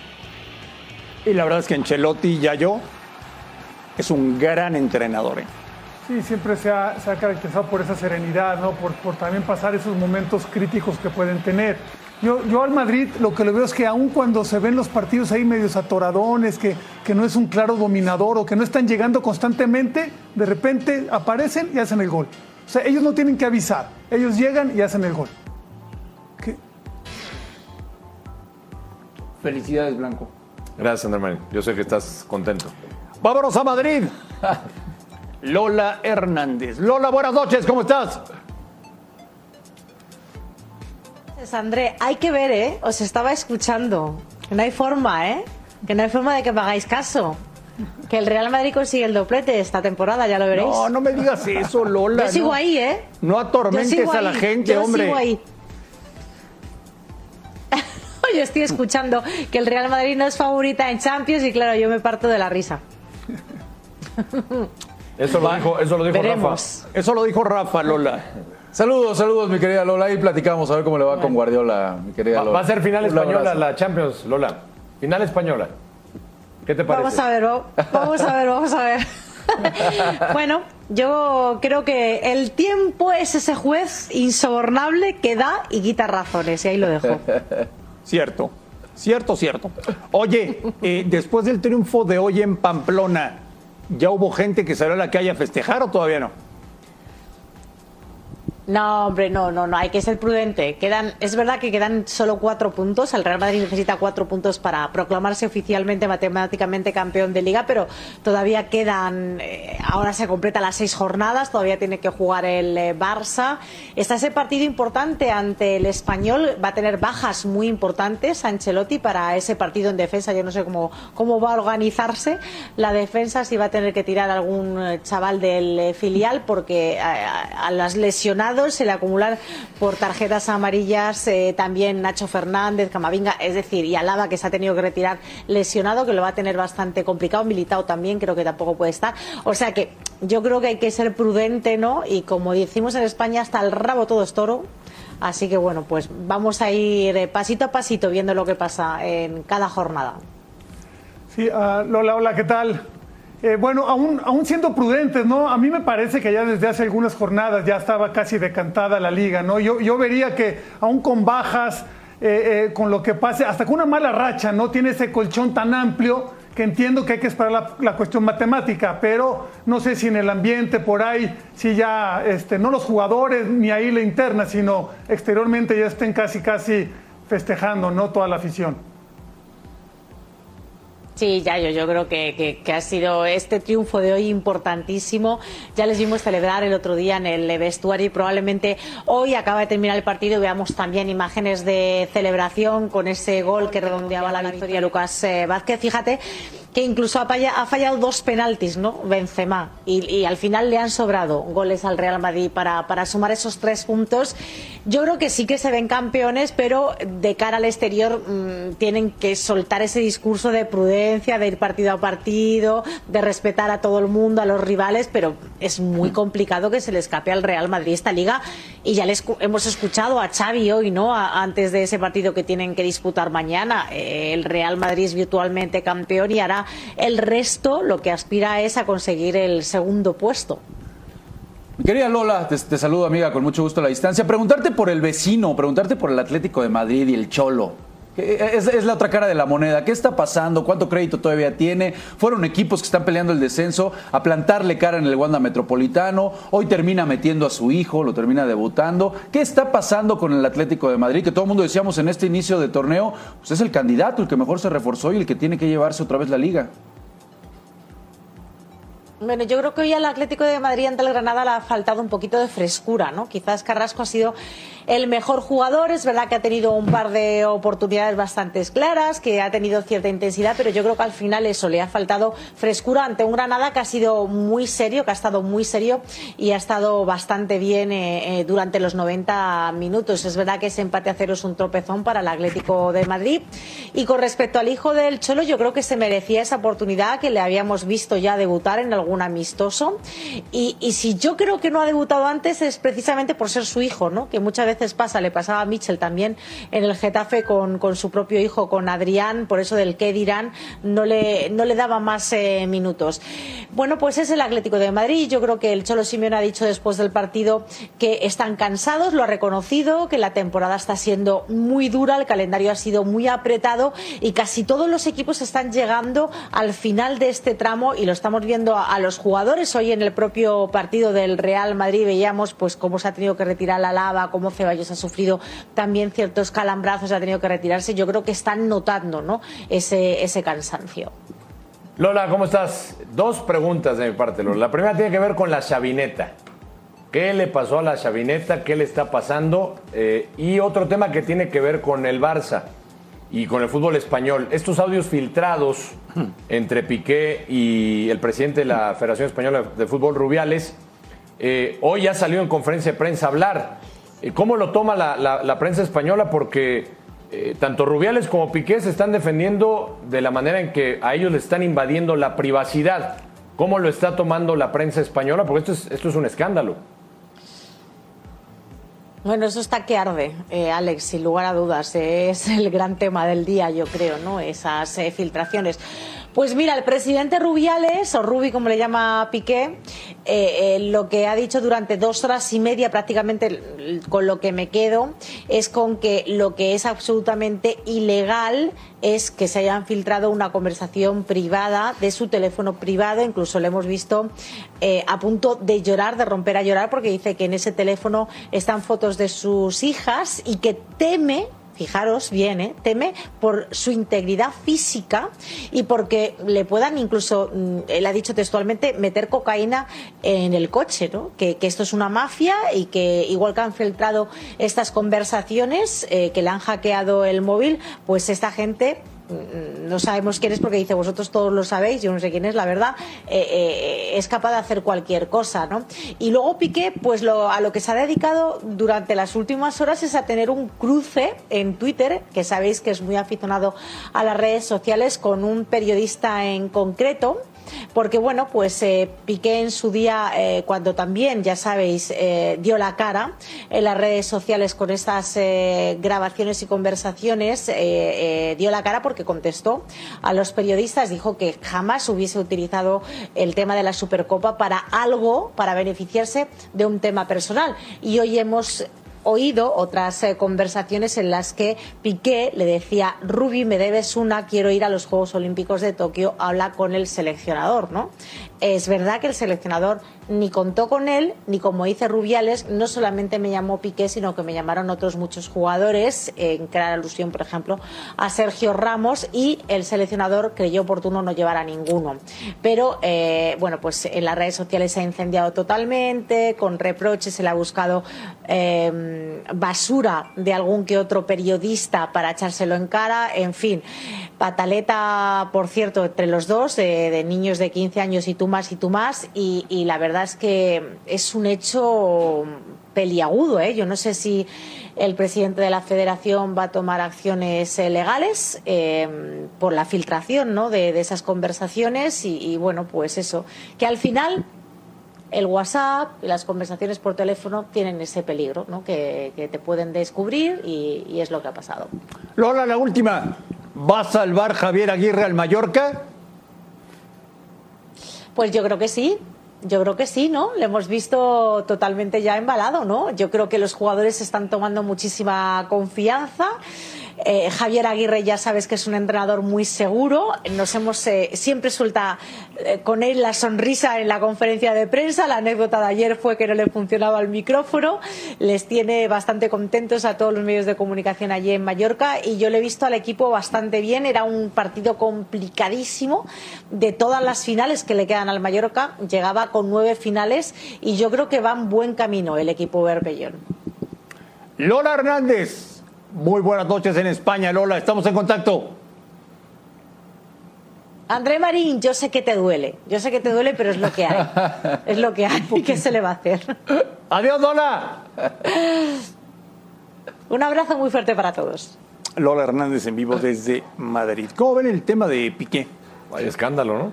y la verdad es que Ancelotti ya yo es un gran entrenador. ¿eh? Sí, siempre se ha, se ha caracterizado por esa serenidad, ¿no? Por, por también pasar esos momentos críticos que pueden tener. Yo, yo al Madrid lo que lo veo es que aun cuando se ven los partidos ahí medios atoradones, que, que no es un claro dominador o que no están llegando constantemente, de repente aparecen y hacen el gol. O sea, ellos no tienen que avisar, ellos llegan y hacen el gol. ¿Qué? Felicidades, Blanco. Gracias, André Marín. Yo sé que estás contento. Vámonos a Madrid. Lola Hernández. Lola, buenas noches, ¿cómo estás? André, hay que ver, ¿eh? Os estaba escuchando. Que no hay forma, ¿eh? Que no hay forma de que me hagáis caso. Que el Real Madrid consigue el doblete esta temporada, ya lo veréis. No, no me digas eso, Lola. Yo sigo no. ahí, ¿eh? No atormentes a la gente, yo hombre. sigo ahí. yo estoy escuchando que el Real Madrid no es favorita en Champions y claro, yo me parto de la risa. Eso lo dijo, eso lo dijo Veremos. Rafa. Eso lo dijo Rafa Lola. Saludos, saludos, mi querida Lola. Ahí platicamos a ver cómo le va con Guardiola, mi querida Lola. va a ser final española la Champions, Lola. Final española. ¿Qué te parece? Vamos a ver, va- vamos a ver, vamos a ver. bueno, yo creo que el tiempo es ese juez insobornable que da y quita razones, y ahí lo dejo. Cierto, cierto, cierto. Oye, eh, después del triunfo de hoy en Pamplona, ¿ya hubo gente que salió a la calle a festejar o todavía no? No, hombre, no, no, no, hay que ser prudente. Quedan, es verdad que quedan solo cuatro puntos. El Real Madrid necesita cuatro puntos para proclamarse oficialmente, matemáticamente campeón de liga, pero todavía quedan, eh, ahora se completan las seis jornadas, todavía tiene que jugar el eh, Barça. Está ese partido importante ante el Español, va a tener bajas muy importantes Ancelotti para ese partido en defensa. Yo no sé cómo, cómo va a organizarse la defensa, si va a tener que tirar algún eh, chaval del eh, filial, porque a, las lesionados se le acumulan por tarjetas amarillas eh, también Nacho Fernández, Camavinga, es decir, y Alaba que se ha tenido que retirar lesionado, que lo va a tener bastante complicado, Militao también creo que tampoco puede estar. O sea que yo creo que hay que ser prudente, ¿no? Y como decimos en España, hasta el rabo todo es toro. Así que bueno, pues vamos a ir eh, pasito a pasito viendo lo que pasa en cada jornada. Sí, Lola, hola, ¿qué tal? Eh, bueno, aún, siendo prudentes, ¿no? A mí me parece que ya desde hace algunas jornadas ya estaba casi decantada la liga, ¿no? Yo, yo vería que aún con bajas, eh, eh, con lo que pase, hasta con una mala racha, ¿no? Tiene ese colchón tan amplio que entiendo que hay que esperar la, la cuestión matemática, pero no sé si en el ambiente por ahí, si ya, este, no los jugadores ni ahí la interna, sino exteriormente ya estén casi, casi festejando, ¿no? Toda la afición. Sí, ya yo, yo creo que, que- ha sido este triunfo de hoy importantísimo. Ya les vimos celebrar el otro día en el vestuario y probablemente hoy acaba de terminar el partido y veamos también imágenes de celebración con ese gol que redondeaba la victoria Lucas eh, Vázquez. Fíjate que incluso ha falla- ha fallado dos penaltis, ¿no? Benzema. Y, y al final le han sobrado goles al Real Madrid para, para sumar esos tres puntos. Yo creo que sí que se ven campeones, pero de cara al exterior mm, tienen que soltar ese discurso de prudencia, de ir partido a partido, de respetar a todo el mundo, a los rivales, pero es muy complicado que se le escape al Real Madrid esta liga. Y ya les hemos escuchado a Xavi hoy, ¿no? A- antes de ese partido que tienen que disputar mañana. Eh, el Real Madrid es virtualmente campeón y hará el resto lo que aspira es a conseguir el segundo puesto. Querida Lola, te, te saludo amiga con mucho gusto a la distancia. Preguntarte por el vecino, preguntarte por el Atlético de Madrid y el Cholo. Que Es, es la otra cara de la moneda. ¿Qué está pasando? ¿Cuánto crédito todavía tiene? Fueron equipos que están peleando el descenso a plantarle cara en el Wanda Metropolitano. Hoy termina metiendo a su hijo, lo termina debutando. ¿Qué está pasando con el Atlético de Madrid? Que todo el mundo decíamos en este inicio de torneo, pues es el candidato, el que mejor se reforzó y el que tiene que llevarse otra vez la liga. Bueno, yo creo que hoy al Atlético de Madrid ante el Granada le ha faltado un poquito de frescura, ¿no? Quizás Carrasco ha sido el mejor jugador, es verdad que ha tenido un par de oportunidades bastante claras, que ha tenido cierta intensidad, pero yo creo que al final eso le ha faltado frescura ante un Granada que ha sido muy serio, que ha estado muy serio y ha estado bastante bien eh, eh, durante los 90 minutos. Es verdad que ese empate a cero es un tropezón para el Atlético de Madrid. Y con respecto al hijo del Cholo, yo creo que se merecía esa oportunidad que le habíamos visto ya debutar en algún amistoso. Y, y si yo creo que no ha debutado antes es precisamente por ser su hijo, ¿no? Que muchas veces pasa, le pasaba a Mitchell también en el Getafe con, con su propio hijo, con Adrián, por eso del qué dirán, no le, no le daba más eh, minutos. Bueno, pues es el Atlético de Madrid. Yo creo que el Cholo Simeone ha dicho después del partido que están cansados, lo ha reconocido, que la temporada está siendo muy dura, el calendario ha sido muy apretado y casi todos los equipos están llegando al final de este tramo y lo estamos viendo a, a los jugadores. Hoy en el propio partido del Real Madrid veíamos pues cómo se ha tenido que retirar la lava, cómo Ceballos ha sufrido también ciertos calambrazos, ha tenido que retirarse. Yo creo que están notando ¿no? ese, ese cansancio. Lola, ¿cómo estás? Dos preguntas de mi parte, Lola. La primera tiene que ver con la chavineta. ¿Qué le pasó a la chavineta? ¿Qué le está pasando? Eh, y otro tema que tiene que ver con el Barça y con el fútbol español. Estos audios filtrados entre Piqué y el presidente de la Federación Española de Fútbol, Rubiales, eh, hoy ya salió en conferencia de prensa a hablar. Eh, ¿Cómo lo toma la, prensa española? Porque eh, tanto Rubiales como Piqué se están defendiendo de la manera en que a ellos le están invadiendo la privacidad. ¿Cómo lo está tomando la prensa española? Porque esto es, esto es un escándalo. Bueno, eso está que arde, eh, Alex, sin lugar a dudas. Es el gran tema del día, yo creo, ¿no? Esas eh, filtraciones. Pues mira, el presidente Rubiales, o Rubi como le llama Piqué, eh, eh, lo que ha dicho durante dos horas y media prácticamente con lo que me quedo es con que lo que es absolutamente ilegal es que se hayan filtrado una conversación privada de su teléfono privado, incluso lo hemos visto eh, a punto de llorar, de romper a llorar, porque dice que en ese teléfono están fotos de sus hijas y que teme fijaros bien, ¿eh? teme por su integridad física y porque le puedan incluso, mm, él ha dicho textualmente, meter cocaína en el coche, ¿no? que, que esto es una mafia y que igual que han filtrado estas conversaciones, eh, que le han hackeado el móvil, pues esta gente no sabemos quién es porque dice vosotros todos lo sabéis, yo no sé quién es, la verdad, eh, eh, es capaz de hacer cualquier cosa, ¿no? Y luego Piqué, pues lo, a lo que se ha dedicado durante las últimas horas es a tener un cruce en Twitter, que sabéis que es muy aficionado a las redes sociales, con un periodista en concreto, porque bueno, pues eh, Piqué en su día, eh, cuando también, ya sabéis, eh, dio la cara en las redes sociales con estas grabaciones y conversaciones, dio la cara porque contestó a los periodistas, dijo que jamás hubiese utilizado el tema de la Supercopa para algo, para beneficiarse de un tema personal. Y hoy hemos oído otras eh, conversaciones en las que Piqué le decía, Rubi, me debes una, quiero ir a los Juegos Olímpicos de Tokio, habla con el seleccionador, ¿no? Es verdad que el seleccionador ni contó con él, ni como dice Rubiales, no solamente me llamó Piqué, sino que me llamaron otros muchos jugadores, en clara alusión, por ejemplo, a Sergio Ramos, y el seleccionador creyó oportuno no llevar a ninguno. Pero, eh, bueno, pues en las redes sociales se ha incendiado totalmente, con reproches, se le ha buscado eh, basura de algún que otro periodista para echárselo en cara, en fin. Pataleta, por cierto, entre los dos, de, de niños de 15 años y tú más y tú más, y la verdad es que es un hecho peliagudo. ¿eh? Yo no sé si el presidente de la federación va a tomar acciones eh, legales eh, por la filtración ¿no? de, de esas conversaciones y, y bueno, pues eso, que al final el WhatsApp y las conversaciones por teléfono tienen ese peligro, ¿no? que, que te pueden descubrir y, y es lo que ha pasado. Lola, la última. ¿Va a salvar Javier Aguirre al Mallorca? Pues yo creo que sí. Yo creo que sí, ¿no? Le hemos visto totalmente ya embalado, ¿no? Yo creo que los jugadores están tomando muchísima confianza. Eh, Javier Aguirre ya sabes que es un entrenador muy seguro. Nos hemos eh, siempre suelta eh, con él la sonrisa en la conferencia de prensa. La anécdota de ayer fue que no le funcionaba el micrófono. Les tiene bastante contentos a todos los medios de comunicación allí en Mallorca y yo le he visto al equipo bastante bien. Era un partido complicadísimo de todas las finales que le quedan al Mallorca. Llegaba con nueve finales y yo creo que va en buen camino el equipo Berbellón. Lola Hernández. Muy buenas noches en España, Lola. Estamos en contacto. André Marín, yo sé que te duele. Yo sé que te duele, pero es lo que hay. Es lo que hay. ¿Qué se le va a hacer? Adiós, Lola. Un abrazo muy fuerte para todos. Lola Hernández en vivo desde Madrid. ¿Cómo ven el tema de Piqué? Hay escándalo, ¿no?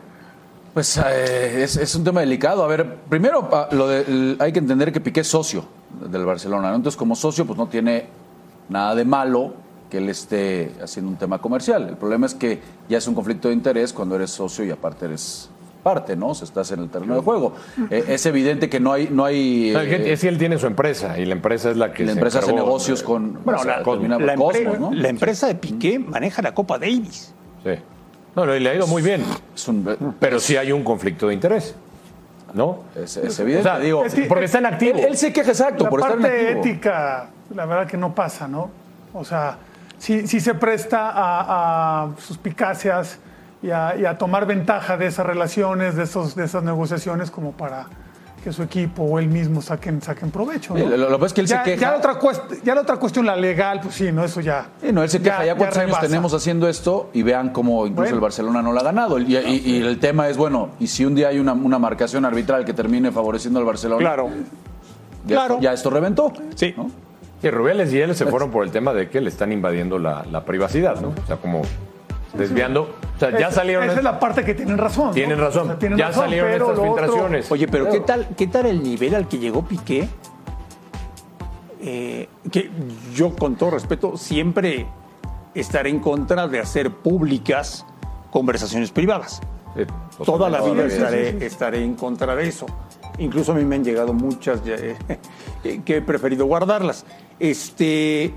Pues eh, es, es un tema delicado. A ver, primero lo de- el- hay que entender que Piqué es socio del Barcelona, ¿no? Entonces, como socio, pues no tiene nada de malo que él esté haciendo un tema comercial. El problema es que ya es un conflicto de interés cuando eres socio y aparte eres parte, ¿no? O sea, estás en el terreno de juego. Eh, es evidente que no hay... No hay No, es que- eh, es que él tiene su empresa y la empresa es la que la se empresa hace negocios de- con... Bueno, o sea, la, termina la Cosmos, empre- ¿no? la empresa de Piqué maneja la Copa Davis. Sí. No, le ha ido muy bien, Es, un- pero sí hay un conflicto de interés, ¿no? es- es evidente, O sea, digo... es Porque está en activo. Él, él se queja exacto la por estar en parte activo. ética, la verdad que no pasa, ¿no? O sea, sí, sí se presta a, a suspicacias y a, y a tomar ventaja de esas relaciones, de, esos, de esas negociaciones, como para que su equipo o él mismo saquen, saquen provecho. ¿no? Sí, lo- lo que pasa es que él se ya, queja- Ya la, otra cuest- ya la otra cuestión, la legal, pues sí, ¿no? Eso ya. Sí, no, él se queja, ya, cuántos años tenemos haciendo esto y vean cómo incluso Bueno. el Barcelona no la ha ganado. Y, y- y el tema es, bueno, y si un día hay una, una marcación arbitral que termine favoreciendo al Barcelona, Claro. ya, claro. esto, ya esto reventó. Sí. ¿no? Sí, Rubiales y él se fueron por el tema de que le están invadiendo la, la privacidad, ¿no? O sea, como desviando. O sea, ya Es- salieron. Esa es la parte que tienen razón. ¿no? Tienen razón. O sea, tienen ya razón, salieron estas otro- filtraciones. Oye, pero ¿qué tal, ¿qué tal el nivel al que llegó Piqué? Eh, que yo, con todo respeto, siempre estaré en contra de hacer públicas conversaciones privadas. Sí, Toda la vida estaré, estaré en contra de eso. Incluso a mí me han llegado muchas ya, eh, que he preferido guardarlas. Este,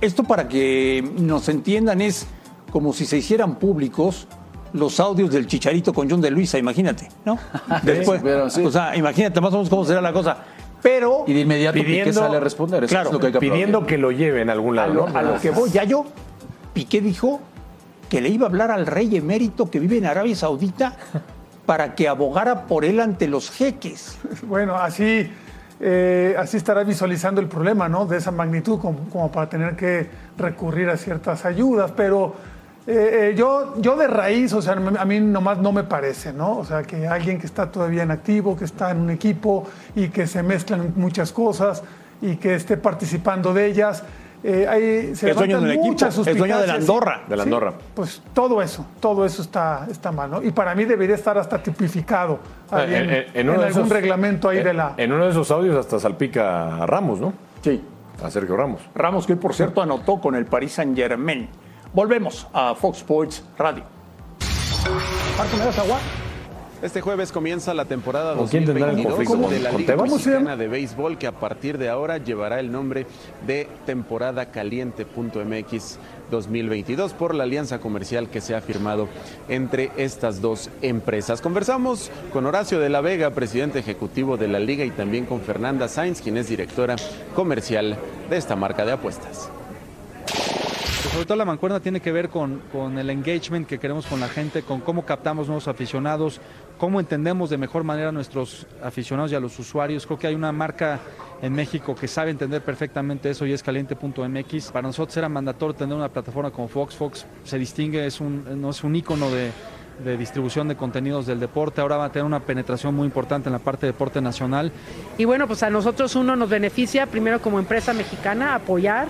esto para que nos entiendan es como si se hicieran públicos los audios del Chicharito con John de Luisa, imagínate, ¿no? Después, pero sí. o sea, imagínate más o menos cómo será la cosa. Pero Y de inmediato Piqué Pidiendo- sale a responder. Eso claro, es lo que hay que Pidiendo aplaudir. que lo lleven a algún a lado. lo, ¿no? a lo que voy, ya yo, Piqué dijo que le iba a hablar al rey emérito que vive en Arabia Saudita para que abogara por él ante los jeques. Bueno, así, eh, así estará visualizando el problema, ¿no? De esa magnitud, como, para tener que recurrir a ciertas ayudas. Pero eh, eh, yo, yo de raíz, o sea, a mí nomás no me parece, ¿no? O sea, que alguien que está todavía en activo, que está en un equipo y que se mezclan muchas cosas y que esté participando de ellas. Eh, ahí se Es dueño del equipo, es dueño de la. Andorra. De la Andorra. Pues todo eso, todo eso está, está mal, ¿no? Y para mí debería estar hasta tipificado ahí en, en uno de algún esos- reglamento ahí en- de la... En uno de esos audios hasta salpica a Ramos, ¿no? Sí. A Sergio Ramos. Ramos, que hoy, por cierto, anotó con el Paris Saint Germain. Volvemos a Fox Sports Radio. Marco, ¿me das agua? Este jueves comienza la temporada ¿Con quién tendrán el 2022 conflicto? de la ¿Con Liga. Mexicana de Béisbol que a partir de ahora llevará el nombre de temporada caliente.mx 2022 por la alianza comercial que se ha firmado entre estas dos empresas. Conversamos con Horacio de la Vega, presidente ejecutivo de la liga y también con Fernanda Sainz, quien es directora comercial de esta marca de apuestas. Pues sobre todo la mancuerna tiene que ver con, con el engagement que queremos con la gente, con cómo captamos nuevos aficionados, cómo entendemos de mejor manera a nuestros aficionados y a los usuarios. Creo que hay una marca en México que sabe entender perfectamente eso y es caliente.mx. Para nosotros era mandatorio tener una plataforma como Fox. Fox se distingue, es no es un ícono de, distribución de contenidos del deporte. Ahora va a tener una penetración muy importante en la parte de deporte nacional. Y bueno, pues a nosotros uno nos beneficia, primero como empresa mexicana, apoyar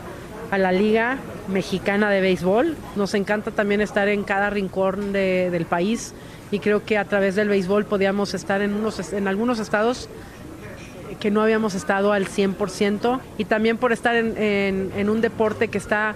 a la Liga Mexicana de Béisbol. Nos encanta también estar en cada rincón de- del país y creo que a través del béisbol podíamos estar en, unos, en algunos estados que no habíamos estado al 100% y también por estar en, en- un deporte que está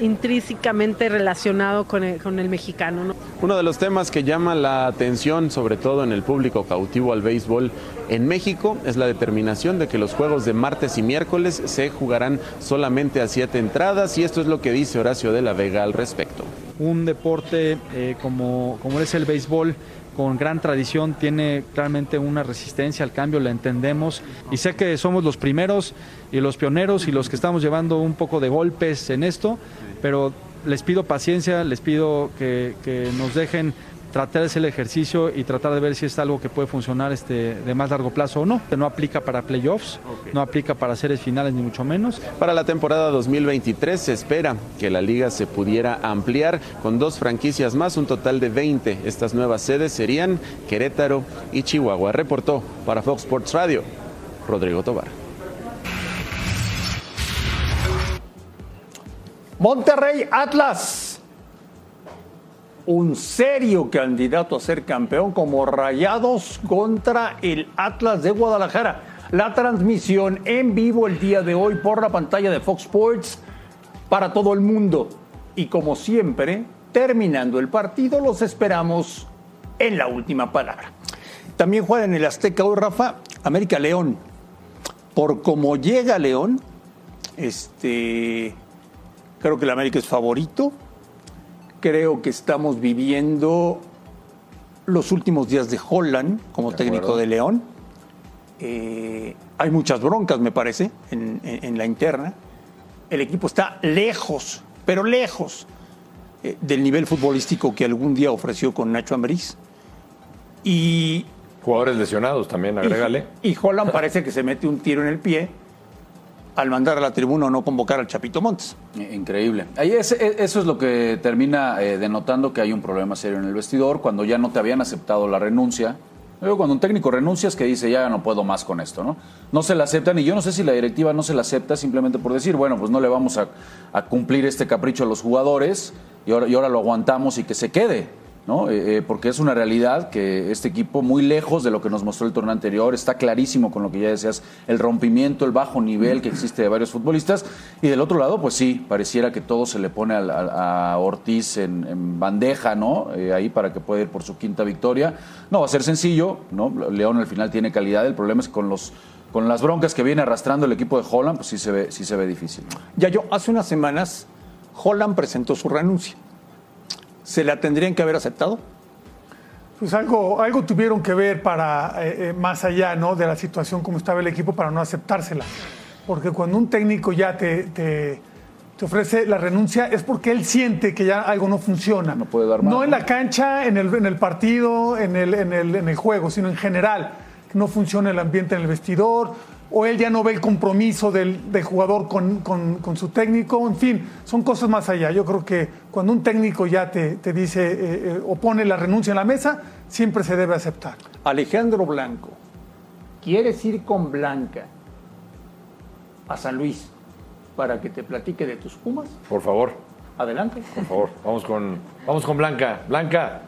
intrínsecamente relacionado con el, con el mexicano. ¿no? Uno de los temas que llama la atención, sobre todo en el público cautivo al béisbol en México, es la determinación de que los juegos de martes y miércoles se jugarán solamente a siete entradas y esto es lo que dice Horacio de la Vega al respecto. Un deporte eh, como, como es el béisbol, con gran tradición, tiene realmente una resistencia al cambio, la entendemos. Y sé que somos los primeros y los pioneros y los que estamos llevando un poco de golpes en esto, pero les pido paciencia, les pido que, que nos dejen tratar de hacer el ejercicio y tratar de ver si es algo que puede funcionar este, de más largo plazo o no. No aplica para playoffs, no aplica para series finales ni mucho menos. Para la temporada 2023 se espera que la liga se pudiera ampliar con dos franquicias más, un total de 20. Estas nuevas sedes serían Querétaro y Chihuahua. Reportó para Fox Sports Radio Rodrigo Tobar. Monterrey Atlas. Un serio candidato a ser campeón como Rayados contra el Atlas de Guadalajara. La transmisión en vivo el día de hoy por la pantalla de Fox Sports para todo el mundo. Y como siempre, terminando el partido, los esperamos en la última palabra. También juega en el Azteca hoy, Rafa, América León. Por cómo llega León, este, creo que el América es favorito. Creo que estamos viviendo los últimos días de Holland como De técnico acuerdo. de León. Eh, hay muchas broncas, me parece, en, en- en la interna. El equipo está lejos, pero lejos eh, del nivel futbolístico que algún día ofreció con Nacho Ambriz. Y Jugadores lesionados también, agrégale. y, y Holland parece que se mete un tiro en el pie al mandar a la tribuna o no convocar al Chapito Montes. Eh, Increíble. Ahí ese- e- eso es lo que termina eh, denotando que hay un problema serio en el vestidor, cuando ya no te habían aceptado la renuncia Luego cuando un técnico renuncia es que dice, ya no puedo más con esto, ¿no? No se la aceptan y yo no sé si la directiva no se la acepta simplemente por decir, bueno, pues no le vamos a, a cumplir este capricho a los jugadores y ahora, y ahora lo aguantamos y que se quede. ¿No? Eh, eh, porque es una realidad que este equipo, muy lejos de lo que nos mostró el torneo anterior, está clarísimo con lo que ya decías, el rompimiento, el bajo nivel que existe de varios futbolistas. Y del otro lado, pues sí, pareciera que todo se le pone a, Ortiz en, en bandeja, ¿no? Eh, ahí para que pueda ir por su quinta victoria. No va a ser sencillo, ¿no? León al final tiene calidad, el problema es que con los. Con las broncas que viene arrastrando el equipo de Holland, pues sí se ve, sí se ve difícil. Ya yo, hace unas semanas, Holland presentó su renuncia. ¿Se la tendrían que haber aceptado? Pues algo, algo tuvieron que ver para, eh, eh, más allá ¿no? de la situación como estaba el equipo, para no aceptársela. Porque cuando un técnico ya te, te, te ofrece la renuncia es porque él siente que ya algo no funciona. No puede dar más, No en la cancha, en el, en el partido, en el, en, el, en el juego, sino en general. No funciona el ambiente en el vestidor, o él ya no ve el compromiso del, del jugador con, con- con su técnico. En fin, son cosas más allá. Yo creo que cuando un técnico ya te, te dice eh, eh, o pone la renuncia en la mesa, siempre se debe aceptar. Alejandro Blanco, ¿quieres ir con Blanca a San Luis para que te platique de tus Pumas? Por favor, Adelante. por favor. Vamos con, vamos con Blanca. Blanca,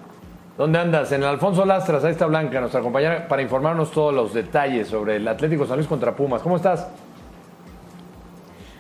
¿dónde andas? En el Alfonso Lastras, ahí está Blanca, nuestra compañera, para informarnos todos los detalles sobre el Atlético San Luis contra Pumas. ¿Cómo estás?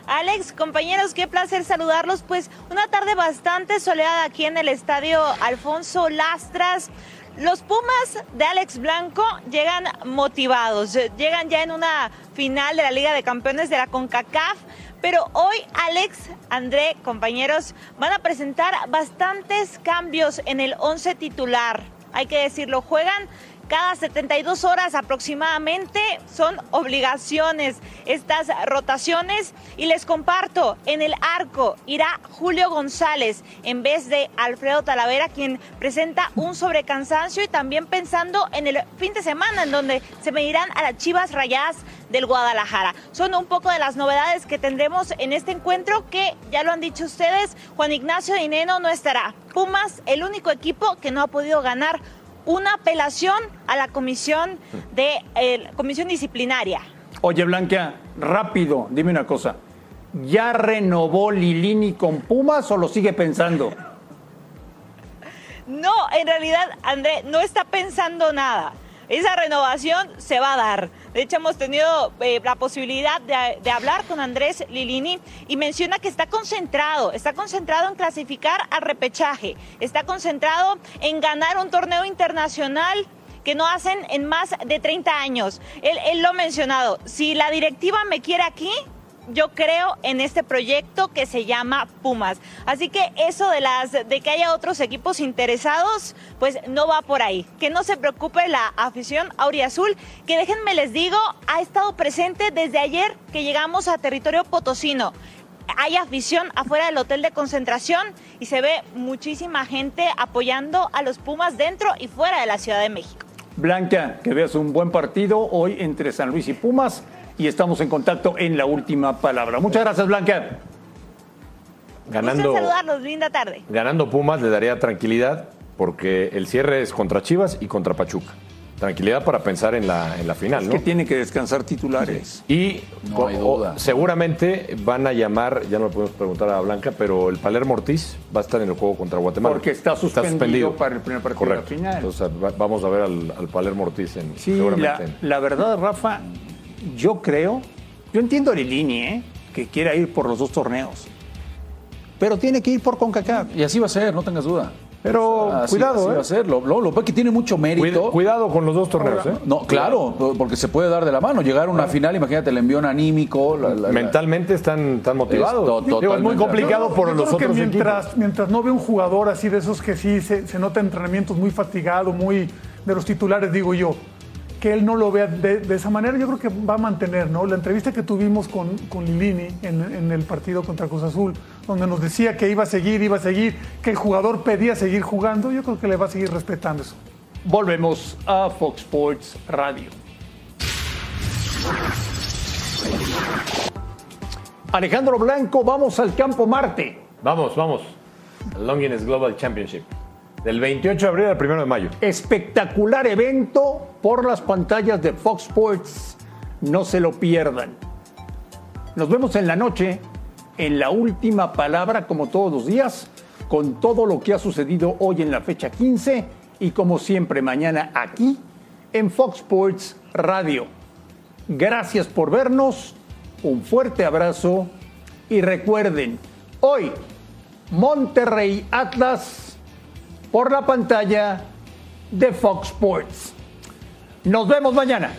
Alex, compañeros, qué placer saludarlos. Pues una tarde bastante soleada aquí en el estadio Alfonso Lastras. Los Pumas de Alex Blanco llegan motivados, llegan ya en una final de la Liga de Campeones de la CONCACAF, pero hoy Alex, André, compañeros, van a presentar bastantes cambios en el 11 titular. Hay que decirlo, juegan cada 72 horas aproximadamente son obligaciones estas rotaciones y les comparto, en el arco irá Julio González en vez de Alfredo Talavera quien presenta un sobrecansancio y también pensando en el fin de semana en donde se medirán a las Chivas Rayadas del Guadalajara. Son un poco de las novedades que tendremos en este encuentro que ya lo han dicho ustedes, Juan Ignacio Dineno no estará. Pumas, el único equipo que no ha podido ganar una apelación a la comisión de eh, comisión disciplinaria. Oye, Blanca, rápido, dime una cosa. ¿Ya renovó Lilini con Pumas o lo sigue pensando? No, en realidad, André, no está pensando nada. Esa renovación se va a dar. De hecho, hemos tenido eh, la posibilidad de, hablar con Andrés Lilini y menciona que está concentrado, está concentrado en clasificar al repechaje, está concentrado en ganar un torneo internacional que no hacen en más de 30 años. Él, él lo ha mencionado, si la directiva me quiere aquí, yo creo en este proyecto que se llama Pumas. Así que eso de las de que haya otros equipos interesados, pues no va por ahí. Que no se preocupe la afición auriazul, que déjenme les digo, ha estado presente desde ayer que llegamos a territorio potosino. Hay afición afuera del hotel de concentración y se ve muchísima gente apoyando a los Pumas dentro y fuera de la Ciudad de México. Blanca, que veas un buen partido hoy entre San Luis y Pumas y estamos en contacto en la última palabra. Muchas gracias, Blanca. Ganando, saludarlos, linda tarde. ganando Pumas le daría tranquilidad porque el cierre es contra Chivas y contra Pachuca. Tranquilidad para pensar en la, en la final, Es ¿no? que tiene que descansar titulares. Y No hay duda. seguramente van a llamar, ya no le podemos preguntar a Blanca, pero el Palermo Ortiz va a estar en el juego contra Guatemala. Porque está suspendido para el primer partido de la Correcto. final. Entonces va- vamos a ver al, al Palermo Ortiz en, Sí, seguramente. la, en- la verdad, Rafa, yo creo, yo entiendo a Lilini, ¿eh? que quiera ir por los dos torneos, pero tiene que ir por CONCACAF. Y así va a ser, no tengas duda. Pero Así- cuidado, así ¿eh? va a ser. Lo, lo, lo que tiene mucho mérito. Cuida- cuidado con los dos torneos, ¿eh? No, claro, porque se puede dar de la mano. Llegar a una final, imagínate el envión anímico. la- la- la- Mentalmente están tan motivados. Es to- Digo, es muy complicado Yo- por yo los creo que otros mientras, equipos. mientras no ve un jugador así de esos que sí se, se nota en entrenamientos muy fatigado, muy de los titulares, digo yo, que él no lo vea de, de esa manera, yo creo que va a mantener, ¿no? La entrevista que tuvimos con, con Lilini en, en el partido contra Cruz Azul, donde nos decía que iba a seguir, iba a seguir, que el jugador pedía seguir jugando, yo creo que le va a seguir respetando eso. Volvemos a Fox Sports Radio. Alejandro Blanco, vamos al campo Marte. Vamos, vamos. Longines Global Championship. Del 28 de abril al 1 de mayo. Espectacular evento por las pantallas de Fox Sports. No se lo pierdan. Nos vemos en la noche, en la última palabra, como todos los días, con todo lo que ha sucedido hoy en la fecha 15 y como siempre mañana aquí en Fox Sports Radio. Gracias por vernos, un fuerte abrazo y recuerden, hoy Monterrey Atlas por la pantalla de Fox Sports. Nos vemos mañana.